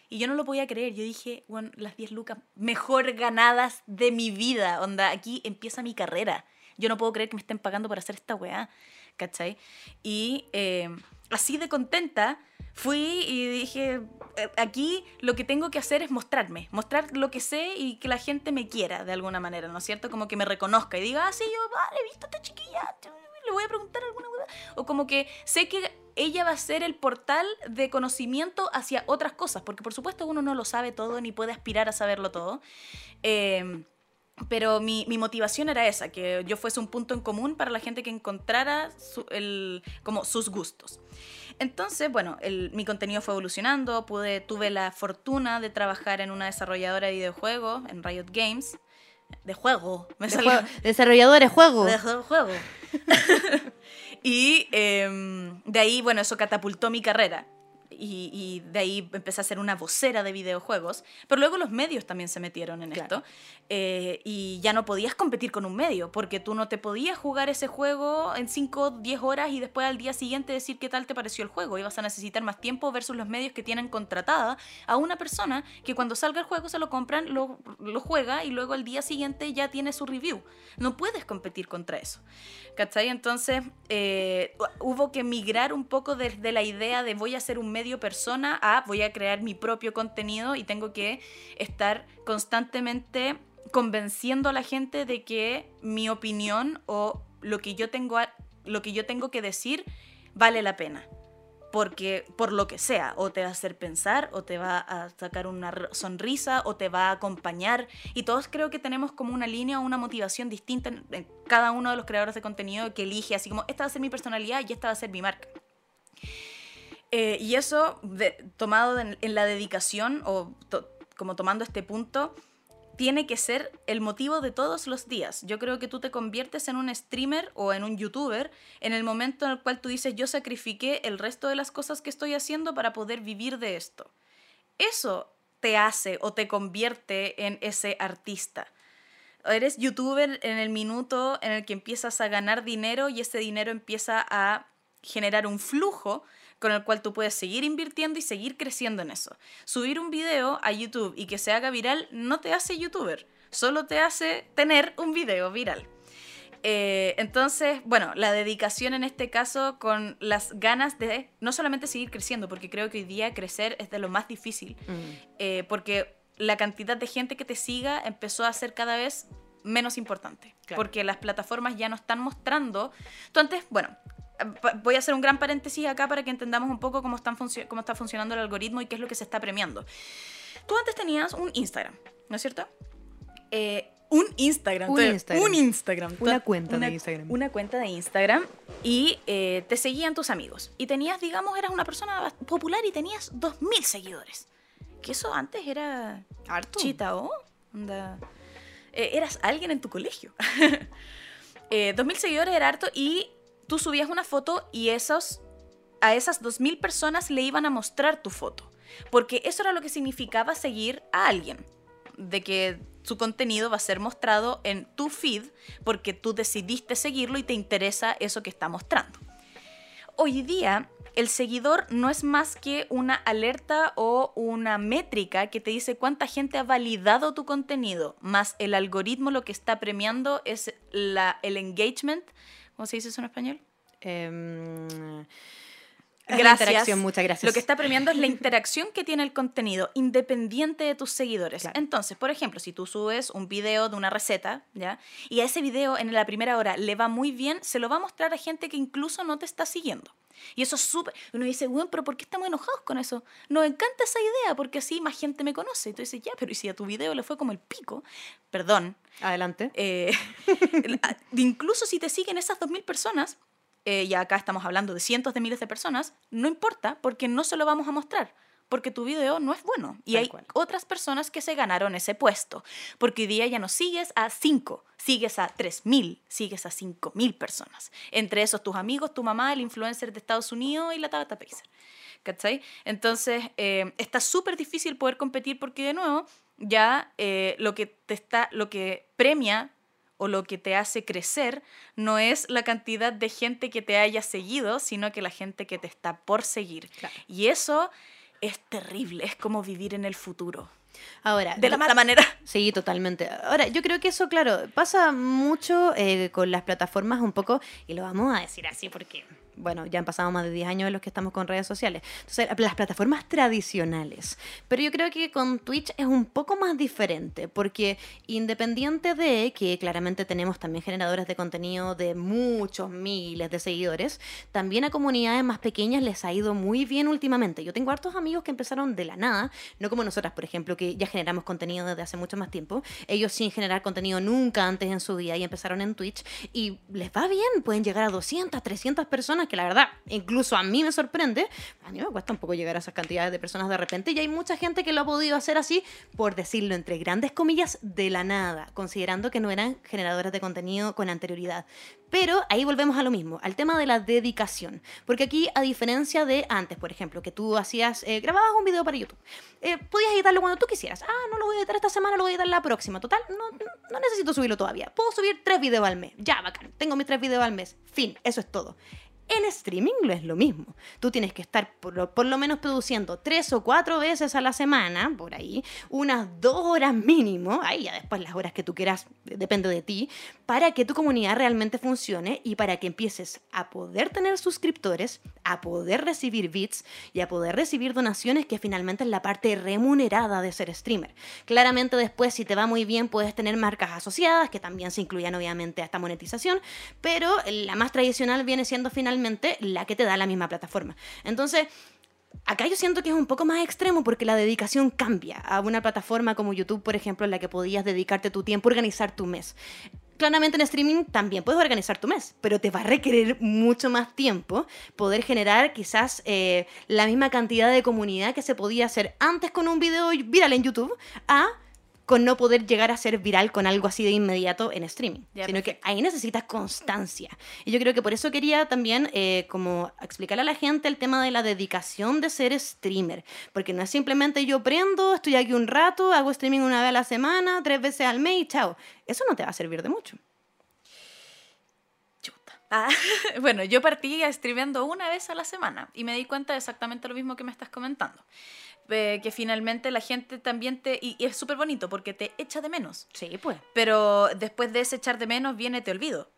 Y yo no lo podía creer. Yo dije, bueno, las 10 lucas mejor ganadas de mi vida. Onda, aquí empieza mi carrera. Yo no puedo creer que me estén pagando por hacer esta weá. ¿Cachai? Y eh, así de contenta fui y dije, eh, aquí lo que tengo que hacer es mostrarme, mostrar lo que sé y que la gente me quiera de alguna manera, ¿no es cierto? Como que me reconozca y diga, ah, sí, yo, vale, he visto a esta chiquilla, voy a preguntar alguna. O como que sé que ella va a ser el portal de conocimiento hacia otras cosas, porque por supuesto uno no lo sabe todo ni puede aspirar a saberlo todo. Eh, pero mi, motivación era esa, que yo fuese un punto en común para la gente que encontrara el, como sus gustos. Entonces, bueno, mi contenido fue evolucionando, pude, tuve la fortuna de trabajar en una desarrolladora de videojuegos, en Riot Games, de juego. Me de juego. Desarrollador de juego. De juego. <laughs> <laughs> y eh, de ahí, bueno, eso catapultó mi carrera. Y, y de ahí empecé a ser una vocera de videojuegos, pero luego los medios también se metieron en Claro. esto eh, y ya no podías competir con un medio, porque tú no te podías jugar ese juego en 5 10 horas y después al día siguiente decir qué tal te pareció el juego. Ibas a necesitar más tiempo versus los medios que tienen contratada a una persona que cuando salga el juego se lo compran, lo, lo juega y luego al día siguiente ya tiene su review. No puedes competir contra eso. ¿Cachai? Entonces eh, hu- hubo que migrar un poco desde la idea de voy a ser un medio persona a voy a crear mi propio contenido y tengo que estar constantemente convenciendo a la gente de que mi opinión o lo que yo tengo, lo que yo tengo que decir vale la pena. Porque por lo que sea, o te va a hacer pensar, o te va a sacar una sonrisa, o te va a acompañar. Y todos creo que tenemos como una línea o una motivación distinta en cada uno de los creadores de contenido que elige, así como esta va a ser mi personalidad y esta va a ser mi marca. Eh, y eso, tomado en, la dedicación, o como tomando este punto, tiene que ser el motivo de todos los días. Yo creo que tú te conviertes en un streamer o en un youtuber en el momento en el cual tú dices yo sacrifiqué el resto de las cosas que estoy haciendo para poder vivir de esto. Eso te hace o te convierte en ese artista. Eres youtuber en el minuto en el que empiezas a ganar dinero y ese dinero empieza a generar un flujo con el cual tú puedes seguir invirtiendo y seguir creciendo en eso. Subir un video a YouTube y que se haga viral no te hace youtuber, solo te hace tener un video viral. Eh, entonces, bueno, la dedicación en este caso con las ganas de no solamente seguir creciendo, porque creo que hoy día crecer es de lo más difícil, eh, porque la cantidad de gente que te siga empezó a ser cada vez menos importante, Claro. porque las plataformas ya no están mostrando. Tú antes, bueno, voy a hacer un gran paréntesis acá para que entendamos un poco cómo, están cómo está funcionando el algoritmo y qué es lo que se está premiando. Tú antes tenías un Instagram, ¿no es cierto? Eh, un Instagram. Un Instagram. Un Instagram. Una cuenta de Instagram. Una cuenta de Instagram y eh, te seguían tus amigos. Y tenías, digamos, eras una persona popular y tenías 2.000 seguidores. Que eso antes era Harto. chita o onda. eh, eras alguien en tu colegio. <laughs> eh, 2.000 seguidores era harto y tú subías una foto y esos, a esas 2.000 personas le iban a mostrar tu foto. Porque eso era lo que significaba seguir a alguien. De que su contenido va a ser mostrado en tu feed porque tú decidiste seguirlo y te interesa eso que está mostrando. Hoy día el seguidor no es más que una alerta o una métrica que te dice cuánta gente ha validado tu contenido, más el algoritmo lo que está premiando es la, el engagement. ¿Cómo se dice eso en español? La interacción, muchas gracias. Lo que está premiando es la <laughs> interacción que tiene el contenido, independiente de tus seguidores. Claro. Entonces, por ejemplo, si tú subes un video de una receta, ¿ya? Y a ese video en la primera hora le va muy bien, se lo va a mostrar a gente que incluso no te está siguiendo. Y eso es súper... Uno dice, bueno, pero ¿por qué estamos enojados con eso? Nos encanta esa idea porque así más gente me conoce. Y tú dices, ya, pero ¿y si a tu video le fue como el pico? Perdón, Adelante. eh, <laughs> incluso si te siguen esas 2.000 personas, eh, y acá estamos hablando de cientos de miles de personas, no importa porque no se lo vamos a mostrar. Porque tu video no es bueno. Y Tal hay cual. otras personas que se ganaron ese puesto. Porque hoy día ya no sigues a 5, sigues a 3.000, sigues a 5.000 personas. Entre esos tus amigos, tu mamá, el influencer de Estados Unidos y la Tabata Pacer. ¿Cachai? Entonces, eh, está súper difícil poder competir porque, de nuevo, ya eh, lo que te está, lo que premia o lo que te hace crecer no es la cantidad de gente que te haya seguido, sino que la gente que te está por seguir. Claro. Y eso es terrible, es como vivir en el futuro. Ahora, De la mala manera. <laughs> Sí, totalmente. Ahora, yo creo que eso, claro, pasa mucho eh, con las plataformas un poco, y lo vamos a decir así porque, bueno, ya han pasado más de 10 años de los que estamos con redes sociales. Entonces, las plataformas tradicionales. Pero yo creo que con Twitch es un poco más diferente, porque independiente de que claramente tenemos también generadores de contenido de muchos miles de seguidores, también a comunidades más pequeñas les ha ido muy bien últimamente. Yo tengo hartos amigos que empezaron de la nada, no como nosotras, por ejemplo, que ya generamos contenido desde hace mucho más tiempo. Ellos sin generar contenido nunca antes en su vida y empezaron en Twitch y les va bien, pueden llegar a 200, 300 personas, que la verdad, incluso a mí me sorprende, a mí me cuesta un poco llegar a esas cantidades de personas de repente y hay mucha gente que lo ha podido hacer así, por decirlo entre grandes comillas, de la nada, considerando que no eran generadoras de contenido con anterioridad. Pero ahí volvemos a lo mismo, al tema de la dedicación. Porque aquí, a diferencia de antes, por ejemplo, que tú hacías, eh, grababas un video para YouTube, eh, podías editarlo cuando tú quisieras. Ah, no lo voy a editar esta semana, lo voy a editar la próxima. Total, no, no necesito subirlo todavía. Puedo subir tres videos al mes. Ya, bacán. Tengo mis tres videos al mes. Fin, eso es todo. En streaming lo es lo mismo. Tú tienes que estar por, lo menos produciendo tres o cuatro veces a la semana, por ahí, unas dos horas mínimo, ahí ya después las horas que tú quieras, depende de ti, para que tu comunidad realmente funcione y para que empieces a poder tener suscriptores, a poder recibir bits y a poder recibir donaciones, que finalmente es la parte remunerada de ser streamer. Claramente después, si te va muy bien, puedes tener marcas asociadas, que también se incluyan obviamente a esta monetización, pero la más tradicional viene siendo finalmente la que te da la misma plataforma. Entonces, acá yo siento que es un poco más extremo porque la dedicación cambia a una plataforma como YouTube, por ejemplo, en la que podías dedicarte tu tiempo, organizar tu mes. Claramente en streaming también puedes organizar tu mes, pero te va a requerir mucho más tiempo poder generar quizás eh, la misma cantidad de comunidad que se podía hacer antes con un video viral en YouTube a con no poder llegar a ser viral con algo así de inmediato en streaming, sino que ahí necesitas constancia. Y yo creo que por eso quería también eh, como explicarle a la gente el tema de la dedicación de ser streamer, porque no es simplemente yo prendo, estoy aquí un rato, hago streaming una vez a la semana, tres veces al mes y chao. Eso no te va a servir de mucho. Ah, <laughs> bueno, yo partí streameando una vez a la semana y me di cuenta de exactamente lo mismo que me estás comentando. Eh, que finalmente la gente también te... Y, y es súper bonito porque te echa de menos. Sí, pues. Pero después de ese echar de menos viene te olvido.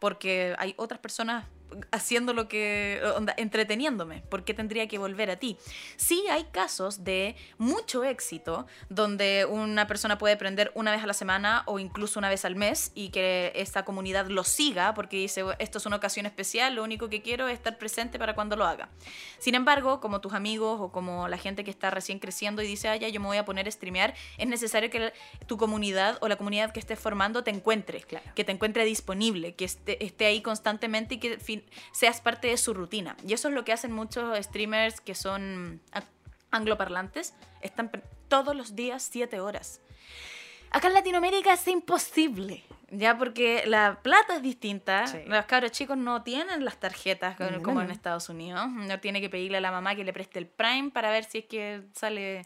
Porque hay otras personas haciendo lo que, onda, entreteniéndome, ¿por qué tendría que volver a ti? Sí hay casos de mucho éxito donde una persona puede aprender una vez a la semana o incluso una vez al mes y que esta comunidad lo siga porque dice, esto es una ocasión especial, lo único que quiero es estar presente para cuando lo haga. Sin embargo, como tus amigos o como la gente que está recién creciendo y dice, ah, ya, yo me voy a poner a streamear, es necesario que tu comunidad o la comunidad que estés formando te encuentre, Claro. que te encuentre disponible, que esté, esté ahí constantemente y que fin- seas parte de su rutina. Y eso es lo que hacen muchos streamers que son a- angloparlantes. Están todos los días siete horas. Acá en Latinoamérica es imposible, ya porque la plata es distinta. Sí. Los cabros chicos no tienen las tarjetas como- en Estados Unidos. No tiene que pedirle a la mamá que le preste el Prime para ver si es que sale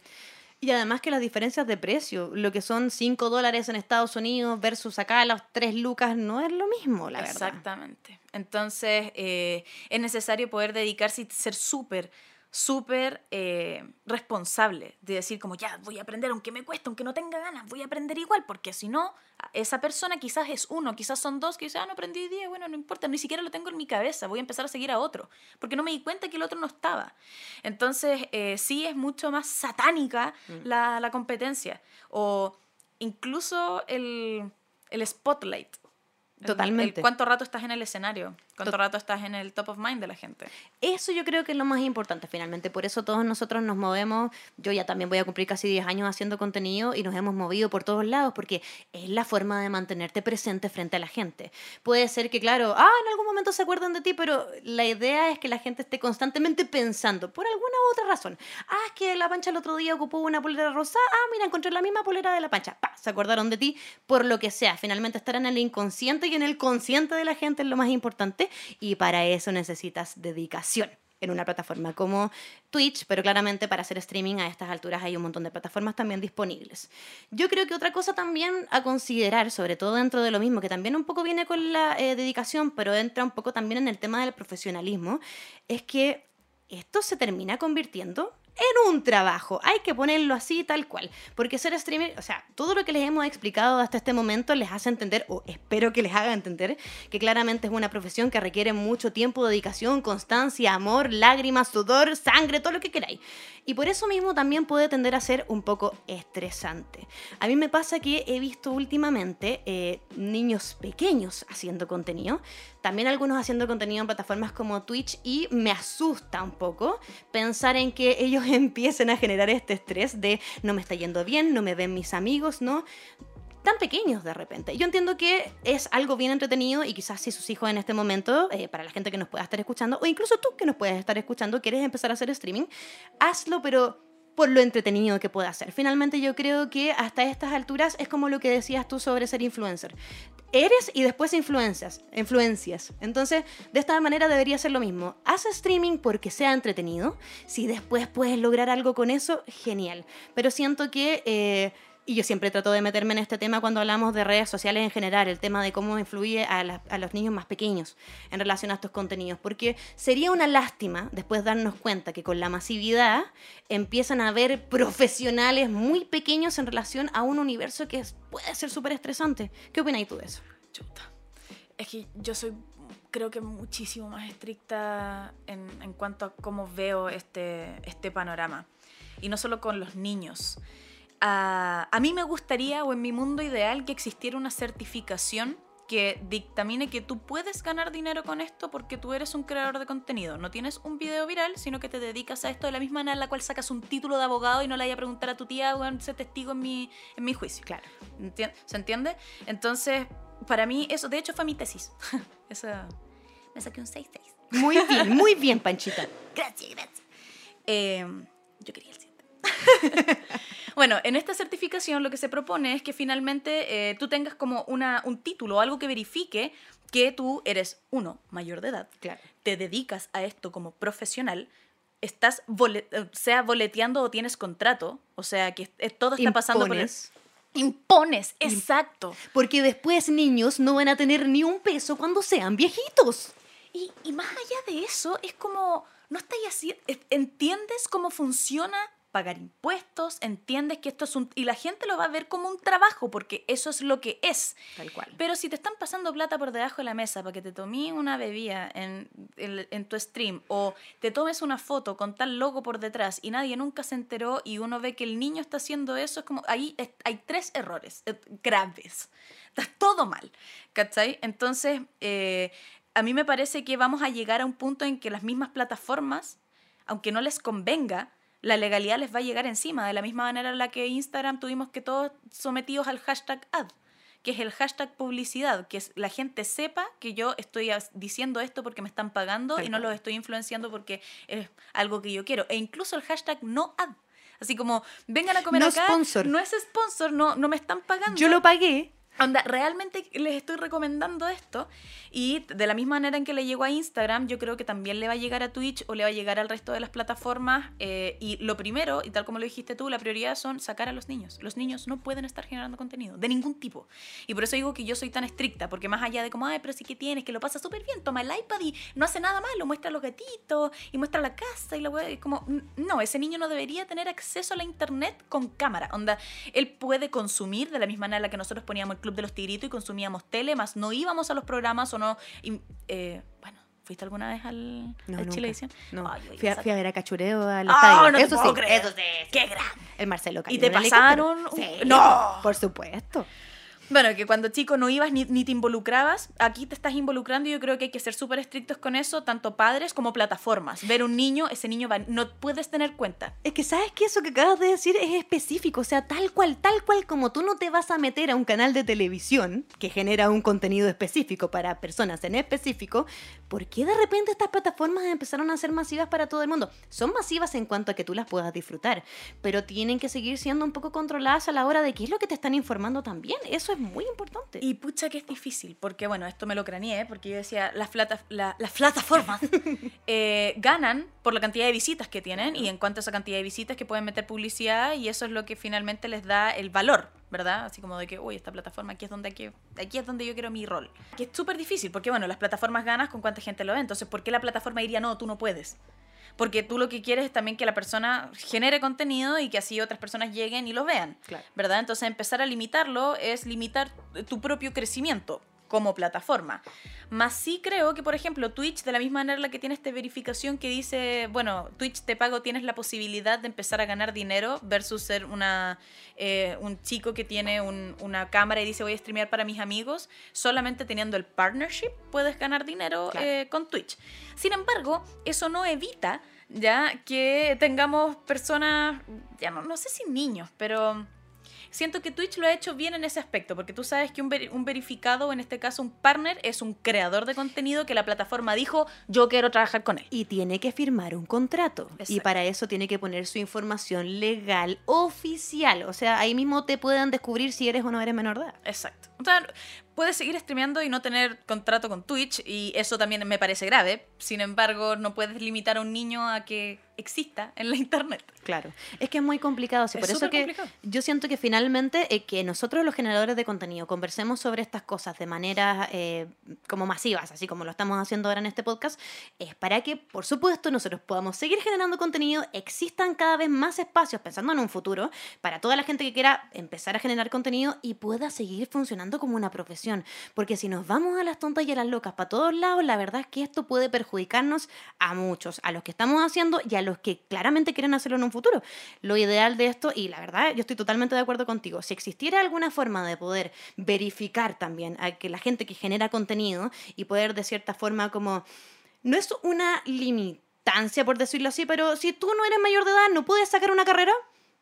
Y además que las diferencias de precio, lo que son 5 dólares en Estados Unidos versus acá los 3 lucas, no es lo mismo, la verdad. Exactamente. Entonces, eh, es necesario poder dedicarse y ser súper, súper eh, responsable de decir como, ya, voy a aprender aunque me cueste, aunque no tenga ganas, voy a aprender igual, porque si no, esa persona quizás es uno, quizás son dos, que dice, ah, no aprendí hoy día, bueno, no importa, ni siquiera lo tengo en mi cabeza, voy a empezar a seguir a otro, porque no me di cuenta que el otro no estaba. Entonces, eh, sí es mucho más satánica la, la competencia, o incluso el, el spotlight. El- Totalmente. el cuánto rato estás en el escenario, cuánto rato estás en el top of mind de la gente. Eso yo creo que es lo más importante finalmente. Por eso todos nosotros nos movemos. Yo ya también voy a cumplir casi 10 años haciendo contenido y nos hemos movido por todos lados porque es la forma de mantenerte presente frente a la gente. Puede ser que, claro, ah, en algún momento se acuerdan de ti, pero la idea es que la gente esté constantemente pensando por alguna u otra razón. Ah, es que la pancha el otro día ocupó una polera rosa. Ah, mira, encontré la misma polera de la pancha. Pa, se acordaron de ti por lo que sea. Finalmente estar en el inconsciente y en el consciente de la gente es lo más importante y para eso necesitas dedicación en una plataforma como Twitch, pero claramente para hacer streaming a estas alturas hay un montón de plataformas también disponibles. Yo creo que otra cosa también a considerar, sobre todo dentro de lo mismo, que también un poco viene con la eh, dedicación, pero entra un poco también en el tema del profesionalismo, es que esto se termina convirtiendo en un trabajo. Hay que ponerlo así, tal cual. Porque ser streamer, o sea, todo lo que les hemos explicado hasta este momento les hace entender, o espero que les haga entender, que claramente es una profesión que requiere mucho tiempo, dedicación, constancia, amor, lágrimas, sudor, sangre, todo lo que queráis. Y por eso mismo también puede tender a ser un poco estresante. A mí me pasa que he visto últimamente eh, niños pequeños haciendo contenido, también algunos haciendo contenido en plataformas como Twitch y me asusta un poco pensar en que ellos <laughs> empiecen a generar este estrés de no me está yendo bien, no me ven mis amigos, ¿no? tan pequeños de repente. Yo entiendo que es algo bien entretenido y quizás si sus hijos en este momento, eh, para la gente que nos pueda estar escuchando, o incluso tú que nos puedes estar escuchando, quieres empezar a hacer streaming, hazlo, pero por lo entretenido que pueda ser. Finalmente yo creo que hasta estas alturas es como lo que decías tú sobre ser influencer. Eres y después influencias, influencias. Entonces, de esta manera debería ser lo mismo. Haz streaming porque sea entretenido. Si después puedes lograr algo con eso, genial. Pero siento que... eh, y yo siempre trato de meterme en este tema cuando hablamos de redes sociales en general, el tema de cómo influye a, los niños más pequeños en relación a estos contenidos, porque sería una lástima después darnos cuenta que con la masividad empiezan a haber profesionales muy pequeños en relación a un universo que puede ser súper estresante. ¿Qué opinas tú de eso? Chuta. Es que yo soy, creo que muchísimo más estricta en, en cuanto a cómo veo este, este panorama. Y no solo con los niños. A, a mí me gustaría, o en mi mundo ideal, que existiera una certificación que dictamine que tú puedes ganar dinero con esto porque tú eres un creador de contenido. No tienes un video viral, sino que te dedicas a esto de la misma manera en la cual sacas un título de abogado y no le vayas a preguntar a tu tía o ser testigo en mi, en mi juicio. Claro. ¿Se entiende? Entonces, para mí eso, de hecho fue mi tesis. <laughs> Esa, me saqué un 6-6. Muy bien, muy bien, Panchita. <laughs> Gracias, gracias. Eh, yo quería el 7. <laughs> bueno, en esta certificación lo que se propone es que finalmente eh, tú tengas como una, un título, algo que verifique que tú eres, uno, mayor de edad, Claro. te dedicas a esto como profesional, estás, eh, sea boleteando o tienes contrato, o sea que todo está pasando por el... Impones. Impones, exacto. Porque después niños no van a tener ni un peso cuando sean viejitos. Y, y más allá de eso, es como, no estáis así, es- entiendes cómo funciona pagar impuestos, entiendes que esto es un... Y la gente lo va a ver como un trabajo, porque eso es lo que es. Tal cual. Pero si te están pasando plata por debajo de la mesa para que te tomes una bebida en, en- en tu stream o te tomes una foto con tal logo por detrás y nadie nunca se enteró y uno ve que el niño está haciendo eso, es como, ahí es- hay tres errores eh, graves. Está todo mal, ¿cachai? Entonces, eh, a mí me parece que vamos a llegar a un punto en que las mismas plataformas, aunque no les convenga, la legalidad les va a llegar encima, de la misma manera en la que Instagram tuvimos que todos sometidos al hashtag ad, que es el hashtag publicidad, que es la gente sepa que yo estoy diciendo esto porque me están pagando y no los estoy influenciando porque es algo que yo quiero. E incluso el hashtag no ad. Así como, vengan a comer No acá, sponsor. no es sponsor, no, no me están pagando. Yo lo pagué. Onda, realmente les estoy recomendando esto y de la misma manera en que le llegó a Instagram, yo creo que también le va a llegar a Twitch o le va a llegar al resto de las plataformas. eh, y lo primero, y tal como lo dijiste tú, la prioridad son sacar a los niños. Los niños no pueden estar generando contenido de ningún tipo. Y por eso digo que yo soy tan estricta, porque más allá de como, ay, pero sí que tienes, que lo pasa súper bien, toma el iPad y no hace nada malo, muestra los gatitos y muestra la casa y la wea, y como, no, ese niño no debería tener acceso a la internet con cámara. Onda, él puede consumir de la misma manera en la que nosotros poníamos Club de los Tigritos y consumíamos tele, más no íbamos a los programas o no. y, eh, bueno, ¿fuiste alguna vez al, No, al. Chilevisión? No. Ay, fui, a, fui a ver a Cachureo al Ah, estadio. no te eso sí, creer. eso sí. ¡Qué grande! El Marcelo cayó ¿Y te pasaron un- Sí, ¡No! Por supuesto. Bueno, que cuando chico no ibas ni, ni te involucrabas, aquí te estás involucrando y yo creo que hay que ser súper estrictos con eso, tanto padres como plataformas. Ver un niño, ese niño va, no puedes tener cuenta. Es que sabes que eso que acabas de decir es específico, o sea, tal cual, tal cual como tú no te vas a meter a un canal de televisión que genera un contenido específico para personas en específico, ¿por qué de repente estas plataformas empezaron a ser masivas para todo el mundo? Son masivas en cuanto a que tú las puedas disfrutar, pero tienen que seguir siendo un poco controladas a la hora de qué es lo que te están informando también. Eso es muy importante. Y pucha que es difícil, porque bueno, esto me lo craneé, porque yo decía, las, plata- la- las plataformas <laughs> eh, ganan por la cantidad de visitas que tienen y en cuanto a esa cantidad de visitas que pueden meter publicidad y eso es lo que finalmente les da el valor, ¿verdad? Así como de que, uy, esta plataforma aquí es donde, aquí, aquí es donde yo quiero mi rol. Que es súper difícil, porque bueno, las plataformas ganas con cuánta gente lo ve, entonces, ¿por qué la plataforma diría, no, tú no puedes? Porque tú lo que quieres es también que la persona genere contenido y que así otras personas lleguen y lo vean. Claro. ¿Verdad? Entonces empezar a limitarlo es limitar tu propio crecimiento como plataforma. Más sí creo que, por ejemplo, Twitch, de la misma manera que tiene esta verificación que dice, bueno, Twitch te pago, tienes la posibilidad de empezar a ganar dinero versus ser una, eh, un chico que tiene un- una cámara y dice voy a streamear para mis amigos, solamente teniendo el partnership puedes ganar dinero Claro. eh, con Twitch. Sin embargo, eso no evita ya que tengamos personas, ya no, no sé si niños, pero siento que Twitch lo ha hecho bien en ese aspecto, porque tú sabes que un, un verificado, o en este caso un partner, es un creador de contenido que la plataforma dijo, yo quiero trabajar con él. Y tiene que firmar un contrato. Y para eso tiene que poner su información legal oficial. O sea, ahí mismo te pueden descubrir si eres o no eres menor de edad. Exacto. O sea, puedes seguir streameando y no tener contrato con Twitch, y eso también me parece grave. Sin embargo, no puedes limitar a un niño a que exista en la internet. Claro, es que es muy complicado, sí, Es por eso que complicado. yo siento que finalmente eh, que nosotros los generadores de contenido conversemos sobre estas cosas de manera eh, como masivas, así como lo estamos haciendo ahora en este podcast, es para que, por supuesto, nosotros podamos seguir generando contenido, existan cada vez más espacios, pensando en un futuro, para toda la gente que quiera empezar a generar contenido y pueda seguir funcionando como una profesión, porque si nos vamos a las tontas y a las locas para todos lados, la verdad es que esto puede perjudicarnos a muchos, a los que estamos haciendo y a los que claramente quieren hacerlo en un futuro. Lo ideal de esto, y la verdad, yo estoy totalmente de acuerdo contigo, si existiera alguna forma de poder verificar también a que la gente que genera contenido y poder de cierta forma como, no es una limitancia por decirlo así, pero si tú no eres mayor de edad, no puedes sacar una carrera.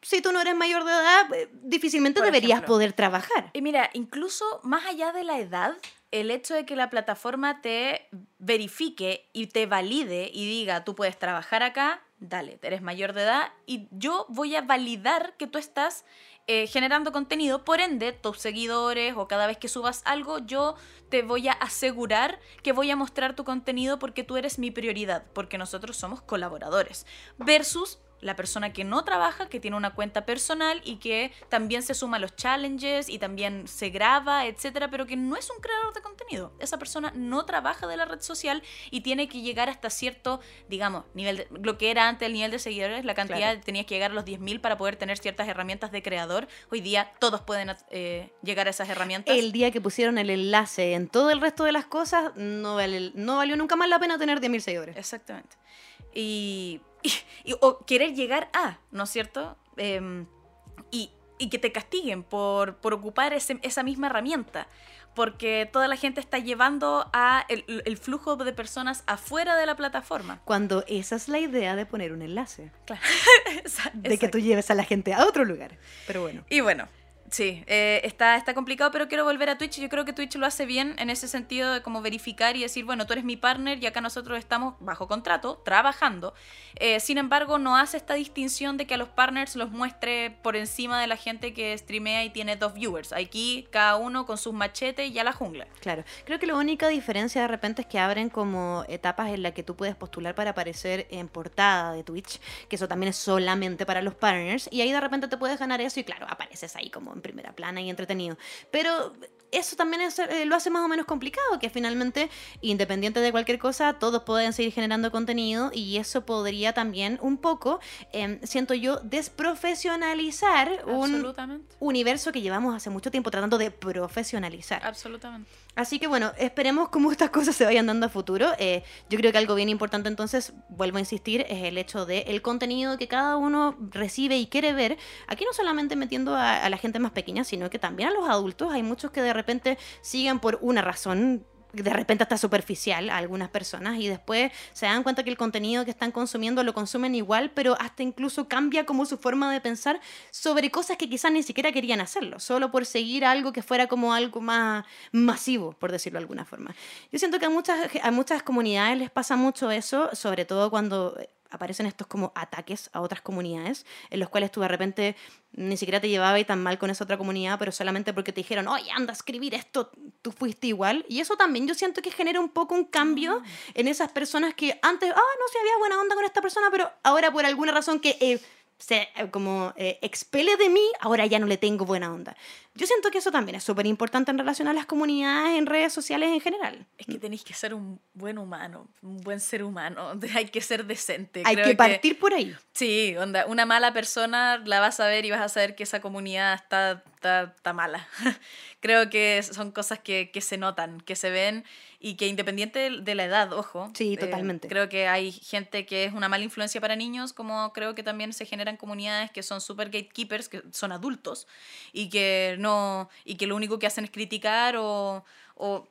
Si tú no eres mayor de edad, eh, difícilmente Por deberías ejemplo. poder trabajar. Y mira, incluso más allá de la edad, el hecho de que la plataforma te verifique y te valide y diga, tú puedes trabajar acá, dale, eres mayor de edad y yo voy a validar que tú estás eh, generando contenido, por ende, tus seguidores o cada vez que subas algo, yo te voy a asegurar que voy a mostrar tu contenido porque tú eres mi prioridad, porque nosotros somos colaboradores. Versus la persona que no trabaja, que tiene una cuenta personal y que también se suma a los challenges y también se graba, etcétera, pero que no es un creador de contenido. Esa persona no trabaja de la red social y tiene que llegar hasta cierto, digamos, nivel de, lo que era antes el nivel de seguidores, la cantidad, Claro. tenías que llegar a los 10.000 para poder tener ciertas herramientas de creador. Hoy día todos pueden eh, llegar a esas herramientas. El día que pusieron el enlace en todo el resto de las cosas, no, vale- no valió nunca más la pena tener 10.000 seguidores. Exactamente. Y, y- y- o querer llegar a, ¿no es cierto? Em, y, y que te castiguen por, por ocupar ese- esa misma herramienta. Porque toda la gente está llevando a el, el flujo de personas afuera de la plataforma. Cuando esa es la idea de poner un enlace. Claro. <laughs> De que tú lleves a la gente a otro lugar. Pero bueno. Y bueno, sí, eh, está, está complicado, pero quiero volver a Twitch. Yo creo que Twitch lo hace bien en ese sentido de como verificar y decir, bueno, tú eres mi partner y acá nosotros estamos bajo contrato, trabajando. Eh, sin embargo, no hace esta distinción de que a los partners los muestre por encima de la gente que streamea y tiene dos viewers. Aquí cada uno con sus machetes y a la jungla. Claro, creo que la única diferencia de repente es que abren como etapas en las que tú puedes postular para aparecer en portada de Twitch, que eso también es solamente para los partners, y ahí de repente te puedes ganar eso y claro, apareces ahí como en primera plana y entretenido. Pero eso también es, eh, lo hace más o menos complicado, que finalmente, independiente de cualquier cosa, todos pueden seguir generando contenido y eso podría también un poco, em, siento yo, desprofesionalizar un universo que llevamos hace mucho tiempo tratando de profesionalizar. Absolutamente. Así que bueno, esperemos cómo estas cosas se vayan dando a futuro. Eh, yo creo que algo bien importante entonces, vuelvo a insistir, es el hecho de el contenido que cada uno recibe y quiere ver. Aquí no solamente metiendo a la gente más pequeña, sino que también a los adultos. Hay muchos que de repente siguen por una razón de repente hasta superficial a algunas personas y después se dan cuenta que el contenido que están consumiendo lo consumen igual, pero hasta incluso cambia como su forma de pensar sobre cosas que quizás ni siquiera querían hacerlo, solo por seguir algo que fuera como algo más masivo, por decirlo de alguna forma. Yo siento que a muchas, a muchas comunidades les pasa mucho eso, sobre todo cuando aparecen estos como ataques a otras comunidades, en los cuales tú de repente ni siquiera te llevabas tan mal con esa otra comunidad, pero solamente porque te dijeron, oye, anda a escribir esto, tú fuiste igual. Y eso también yo siento que genera un poco un cambio en esas personas que antes, ah, no sé, había buena onda con esta persona, pero ahora por alguna razón que eh, se eh, como eh, expele de mí, ahora ya no le tengo buena onda. Yo siento que eso también es súper importante en relación a las comunidades en redes sociales en general. Es que tenéis que ser un buen humano, un buen ser humano. <laughs> Hay que ser decente. Hay Creo que partir por ahí. Sí, onda, una mala persona la vas a ver y vas a saber que esa comunidad está, está, está mala. <laughs> Creo que son cosas que, que se notan, que se ven y que independiente de- la edad, ojo. Sí, eh, totalmente. creo que hay gente que es una mala influencia para niños, como creo que también se generan comunidades que son super gatekeepers, que son adultos y que no y que lo único que hacen es criticar o, o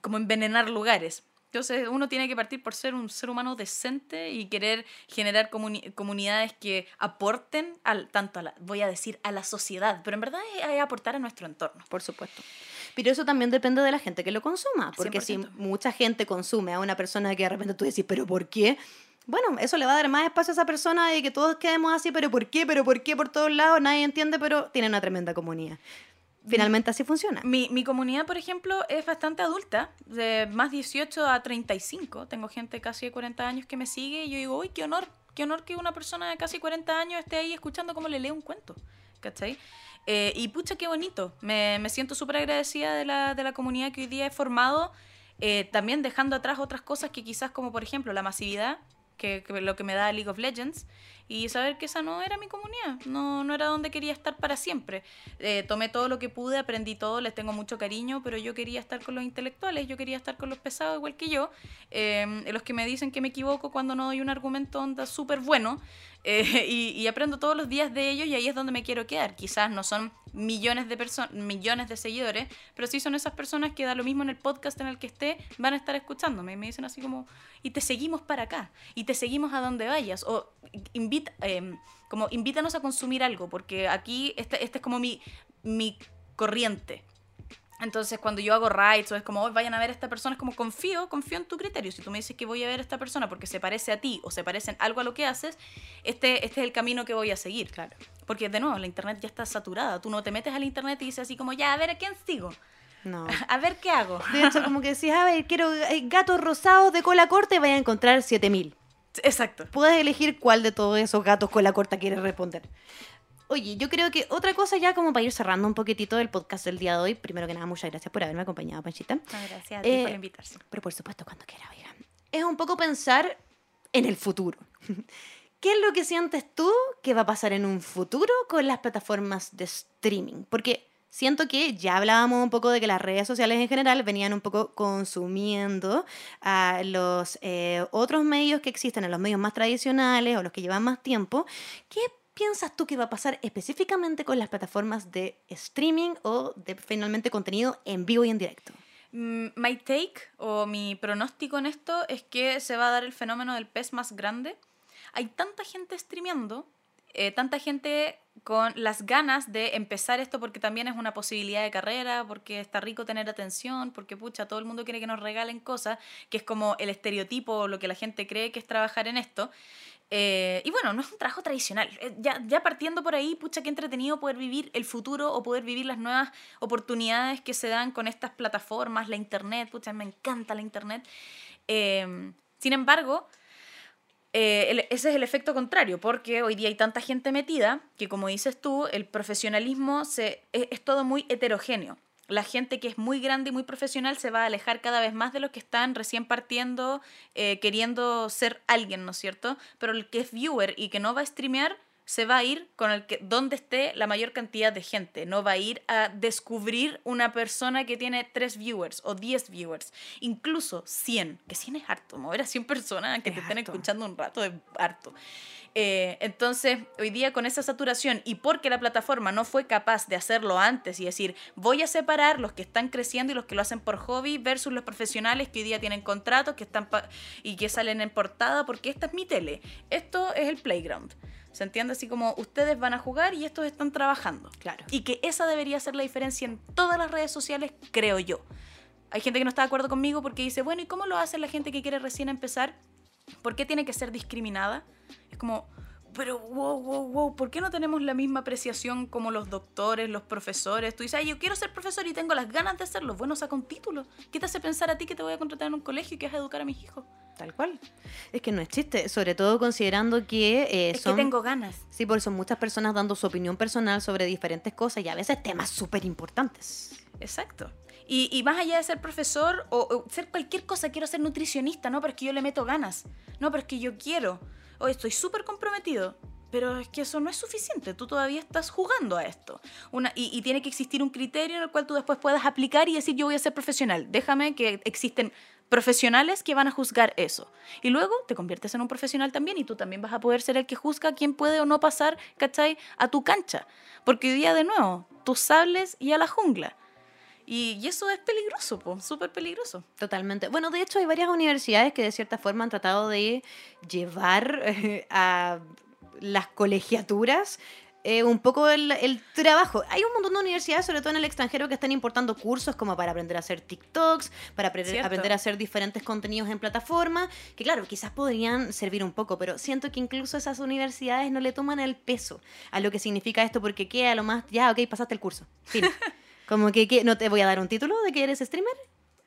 como envenenar lugares. Entonces uno tiene que partir por ser un ser humano decente y querer generar comuni- comunidades que aporten al, tanto a la, voy a decir, a la sociedad, pero en verdad es, es aportar a nuestro entorno. Por supuesto. Pero eso también depende de la gente que lo consuma, porque si 100%. mucha gente consume a una persona que de repente tú decís, pero ¿por qué? Bueno, eso le va a dar más espacio a esa persona y que todos quedemos así, pero ¿por qué? ¿Pero por qué? Por todos lados, nadie entiende, pero tiene una tremenda comunidad. Finalmente así funciona. Mi, mi comunidad, por ejemplo, es bastante adulta, de más 18 a 35. Tengo gente casi de 40 años que me sigue y yo digo, uy, qué honor, qué honor que una persona de casi 40 años esté ahí escuchando cómo le lee un cuento. ¿Cachai? Eh, y pucha, qué bonito. Me, me siento súper agradecida de la, de la comunidad que hoy día he formado, eh, también dejando atrás otras cosas que quizás como por ejemplo la masividad, que, que lo que me da League of Legends, y saber que esa no era mi comunidad, no, no era donde quería estar para siempre. Eh, tomé todo lo que pude, aprendí todo, les tengo mucho cariño, pero yo quería estar con los intelectuales, yo quería estar con los pesados igual que yo, eh, los que me dicen que me equivoco cuando no doy un argumento onda súper bueno, eh, y, aprendo todos los días de ellos y ahí es donde me quiero quedar. Quizás no son millones de personas, millones de seguidores, pero sí son esas personas que da lo mismo en el podcast en el que esté, van a estar escuchándome y me dicen así como, y te seguimos para acá, y te seguimos a donde vayas, o invita, eh, como invítanos a consumir algo, porque aquí este, este es como mi, mi corriente. Entonces, cuando yo hago rights o es como, "Oy, vayan a ver a esta persona, es como confío, confío en tu criterio. Si tú me dices que voy a ver a esta persona porque se parece a ti o se parece en algo a lo que haces, este, este es el camino que voy a seguir. Claro. Porque, de nuevo, la internet ya está saturada. Tú no te metes al internet y dices así como, ya, a ver a quién sigo, No. <laughs> a ver qué hago. De hecho, como que decís, a ver, quiero eh, gatos rosados de cola corta y vaya a encontrar 7000. Exacto. Puedes elegir cuál de todos esos gatos con la corta quieres responder. Oye, yo creo que otra cosa ya como para ir cerrando un poquitito del podcast del día de hoy. Primero que nada, muchas gracias por haberme acompañado, Panchita. gracias a ti Eh, por invitarse. Pero por supuesto, cuando quiera, oiga. Es un poco pensar en el futuro. <laughs> ¿Qué es lo que sientes tú que va a pasar en un futuro con las plataformas de streaming? Porque siento que ya hablábamos un poco de que las redes sociales en general venían un poco consumiendo a los eh, otros medios que existen, a los medios más tradicionales o los que llevan más tiempo. ¿Qué piensas tú que va a pasar específicamente con las plataformas de streaming o de finalmente contenido en vivo y en directo? Mm, My take o mi pronóstico en esto es que se va a dar el fenómeno del pez más grande. Hay tanta gente streameando, eh, tanta gente con las ganas de empezar esto porque también es una posibilidad de carrera, porque está rico tener atención, porque pucha, todo el mundo quiere que nos regalen cosas, que es como el estereotipo o lo que la gente cree que es trabajar en esto. Eh, y bueno, no es un trabajo tradicional. Eh, Ya, ya partiendo por ahí, pucha, qué entretenido poder vivir el futuro o poder vivir las nuevas oportunidades que se dan con estas plataformas, la internet, pucha, me encanta la internet. Eh, sin embargo, eh, ese es el efecto contrario, porque hoy día hay tanta gente metida que, como dices tú, el profesionalismo se, es, es todo muy heterogéneo. La gente que es muy grande y muy profesional se va a alejar cada vez más de los que están recién partiendo, eh, queriendo ser alguien, ¿no es cierto? Pero el que es viewer y que no va a streamear se va a ir con el que donde esté la mayor cantidad de gente. No va a ir a descubrir una persona que tiene 3 viewers o 10 viewers, incluso 100, que 100 es harto, mover a 100 personas que Es te estén harto. escuchando un rato es harto. Eh, entonces, hoy día con esa saturación y porque la plataforma no fue capaz de hacerlo antes y decir, voy a separar los que están creciendo y los que lo hacen por hobby versus los profesionales que hoy día tienen contratos que están y que salen en portada, porque esta es mi tele, esto es el playground. ¿Se entiende? Así como ustedes van a jugar y estos están trabajando. Claro. Y que esa debería ser la diferencia en todas las redes sociales, creo yo. Hay gente que no está de acuerdo conmigo porque dice, bueno, ¿y cómo lo hace la gente que quiere recién empezar? ¿Por qué tiene que ser discriminada? Es como, pero wow, wow, wow, ¿por qué no tenemos la misma apreciación como los doctores, los profesores? Tú dices, ay, yo quiero ser profesor y tengo las ganas de hacerlo. Bueno, saca un título. ¿Qué te hace pensar a ti que te voy a contratar en un colegio y que vas a educar a mis hijos? Tal cual. Es que no es chiste, sobre todo considerando que eh, Es son... que tengo ganas. Sí, porque son muchas personas dando su opinión personal sobre diferentes cosas y a veces temas súper importantes. Exacto. Y, y más allá de ser profesor o, o ser cualquier cosa, quiero ser nutricionista, no, pero es que yo le meto ganas. No, pero es que yo quiero. O estoy súper comprometido. Pero es que eso no es suficiente. Tú todavía estás jugando a esto. Una, y, y tiene que existir un criterio en el cual tú después puedas aplicar y decir yo voy a ser profesional. Déjame que existen profesionales que van a juzgar eso. Y luego te conviertes en un profesional también y tú también vas a poder ser el que juzga quién puede o no pasar, ¿cachai? A tu cancha. Porque hoy día de nuevo, tus sables y a la jungla. Y, y eso es peligroso, súper peligroso. Totalmente. Bueno, de hecho hay varias universidades que de cierta forma han tratado de llevar eh, a las colegiaturas eh, un poco el, el trabajo. Hay un montón de universidades, sobre todo en el extranjero, que están importando cursos como para aprender a hacer TikToks, para aprender, Cierto. aprender a hacer diferentes contenidos en plataforma, que claro, quizás podrían servir un poco, pero siento que incluso esas universidades no le toman el peso a lo que significa esto, porque queda a lo más, ya, ok, pasaste el curso. Fin. <laughs> Como que, ¿qué? no te voy a dar un título de que eres streamer.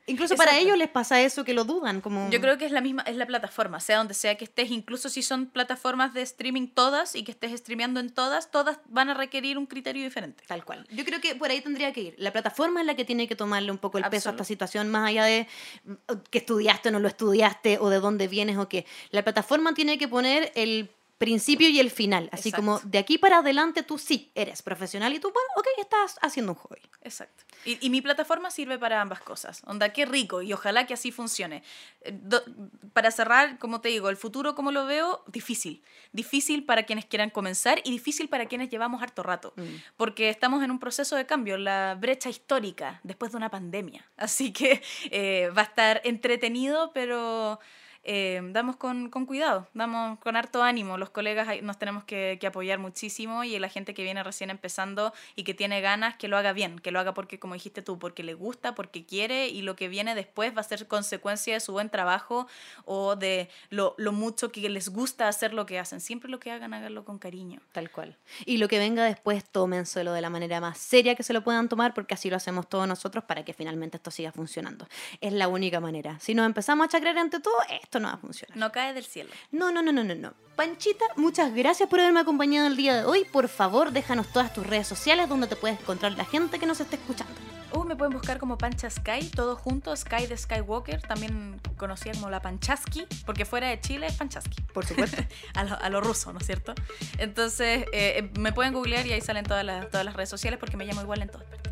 Incluso para ellos les pasa eso, que lo dudan. Como... Yo creo que es la misma, es la plataforma, sea donde sea que estés, incluso si son plataformas de streaming todas y que estés streameando en todas, todas van a requerir un criterio diferente. Tal cual. Yo creo que por ahí tendría que ir. La plataforma es la que tiene que tomarle un poco el peso a esta situación, más allá de mm, que estudiaste o no lo estudiaste, o de dónde vienes o qué. La plataforma tiene que poner el principio y el final. Así Exacto. como de aquí para adelante tú sí eres profesional y tú, bueno, ok, estás haciendo un hobby. Exacto. Y, y mi plataforma sirve para ambas cosas. Onda, qué rico y ojalá que así funcione. Eh, do- para cerrar, como te digo, el futuro, como lo veo, difícil. Difícil para quienes quieran comenzar y difícil para quienes llevamos harto rato. Mm. Porque estamos en un proceso de cambio, la brecha histórica después de una pandemia. Así que eh, va a estar entretenido, pero eh, damos con, con cuidado, damos con harto ánimo. Los colegas nos tenemos que, que apoyar muchísimo y la gente que viene recién empezando y que tiene ganas, que lo haga bien, que lo haga porque, como dijiste tú, porque le gusta, porque quiere y lo que viene después va a ser consecuencia de su buen trabajo o de lo, lo mucho que les gusta hacer lo que hacen. Siempre lo que hagan, háganlo con cariño. Tal cual. Y lo que venga después, tómenselo de la manera más seria que se lo puedan tomar, porque así lo hacemos todos nosotros para que finalmente esto siga funcionando. Es la única manera. Si nos empezamos a chacrear ante todo, esto no va a funcionar. No cae del cielo. No, no, no, no, no, no. Panchita, muchas gracias por haberme acompañado el día de hoy. Por favor, déjanos todas tus redes sociales donde te puedes encontrar la gente que nos esté escuchando. Uh, me pueden buscar como Pancha Sky, todo junto, Sky de Skywalker, también conocida como la Panchaski, porque fuera de Chile es Panchaski. Por supuesto. <laughs> a, lo, a lo ruso, ¿no es cierto? Entonces, eh, eh, me pueden googlear y ahí salen todas las, todas las redes sociales porque me llamo igual en todas partes.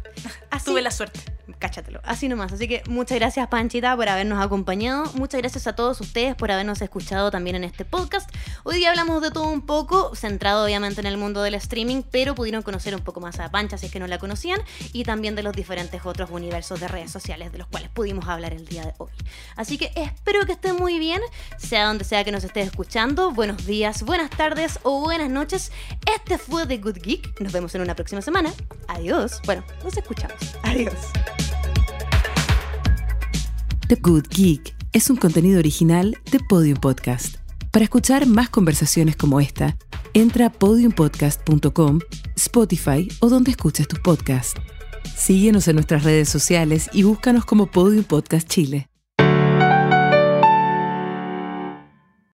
Así, Tuve la suerte. cáchatelo. Así nomás. Así que muchas gracias, Panchita, por habernos acompañado. Muchas gracias a todos ustedes por habernos escuchado también en este podcast. Hoy día hablamos de todo un poco, centrado obviamente en el mundo del streaming, pero pudieron conocer un poco más a Pancha si es que no la conocían, y también de los diferentes otros universos de redes sociales de los cuales pudimos hablar el día de hoy. Así que espero que estén muy bien, sea donde sea que nos estés escuchando. Buenos días, buenas tardes o buenas noches. Este fue The Good Geek. Nos vemos en una próxima semana. Adiós. Bueno, nos escuchamos. Adiós. The Good Geek es un contenido original de Podium Podcast. Para escuchar más conversaciones como esta, entra a podiumpodcast.com, Spotify o donde escuches tus podcasts. Síguenos en nuestras redes sociales y búscanos como Podium Podcast Chile.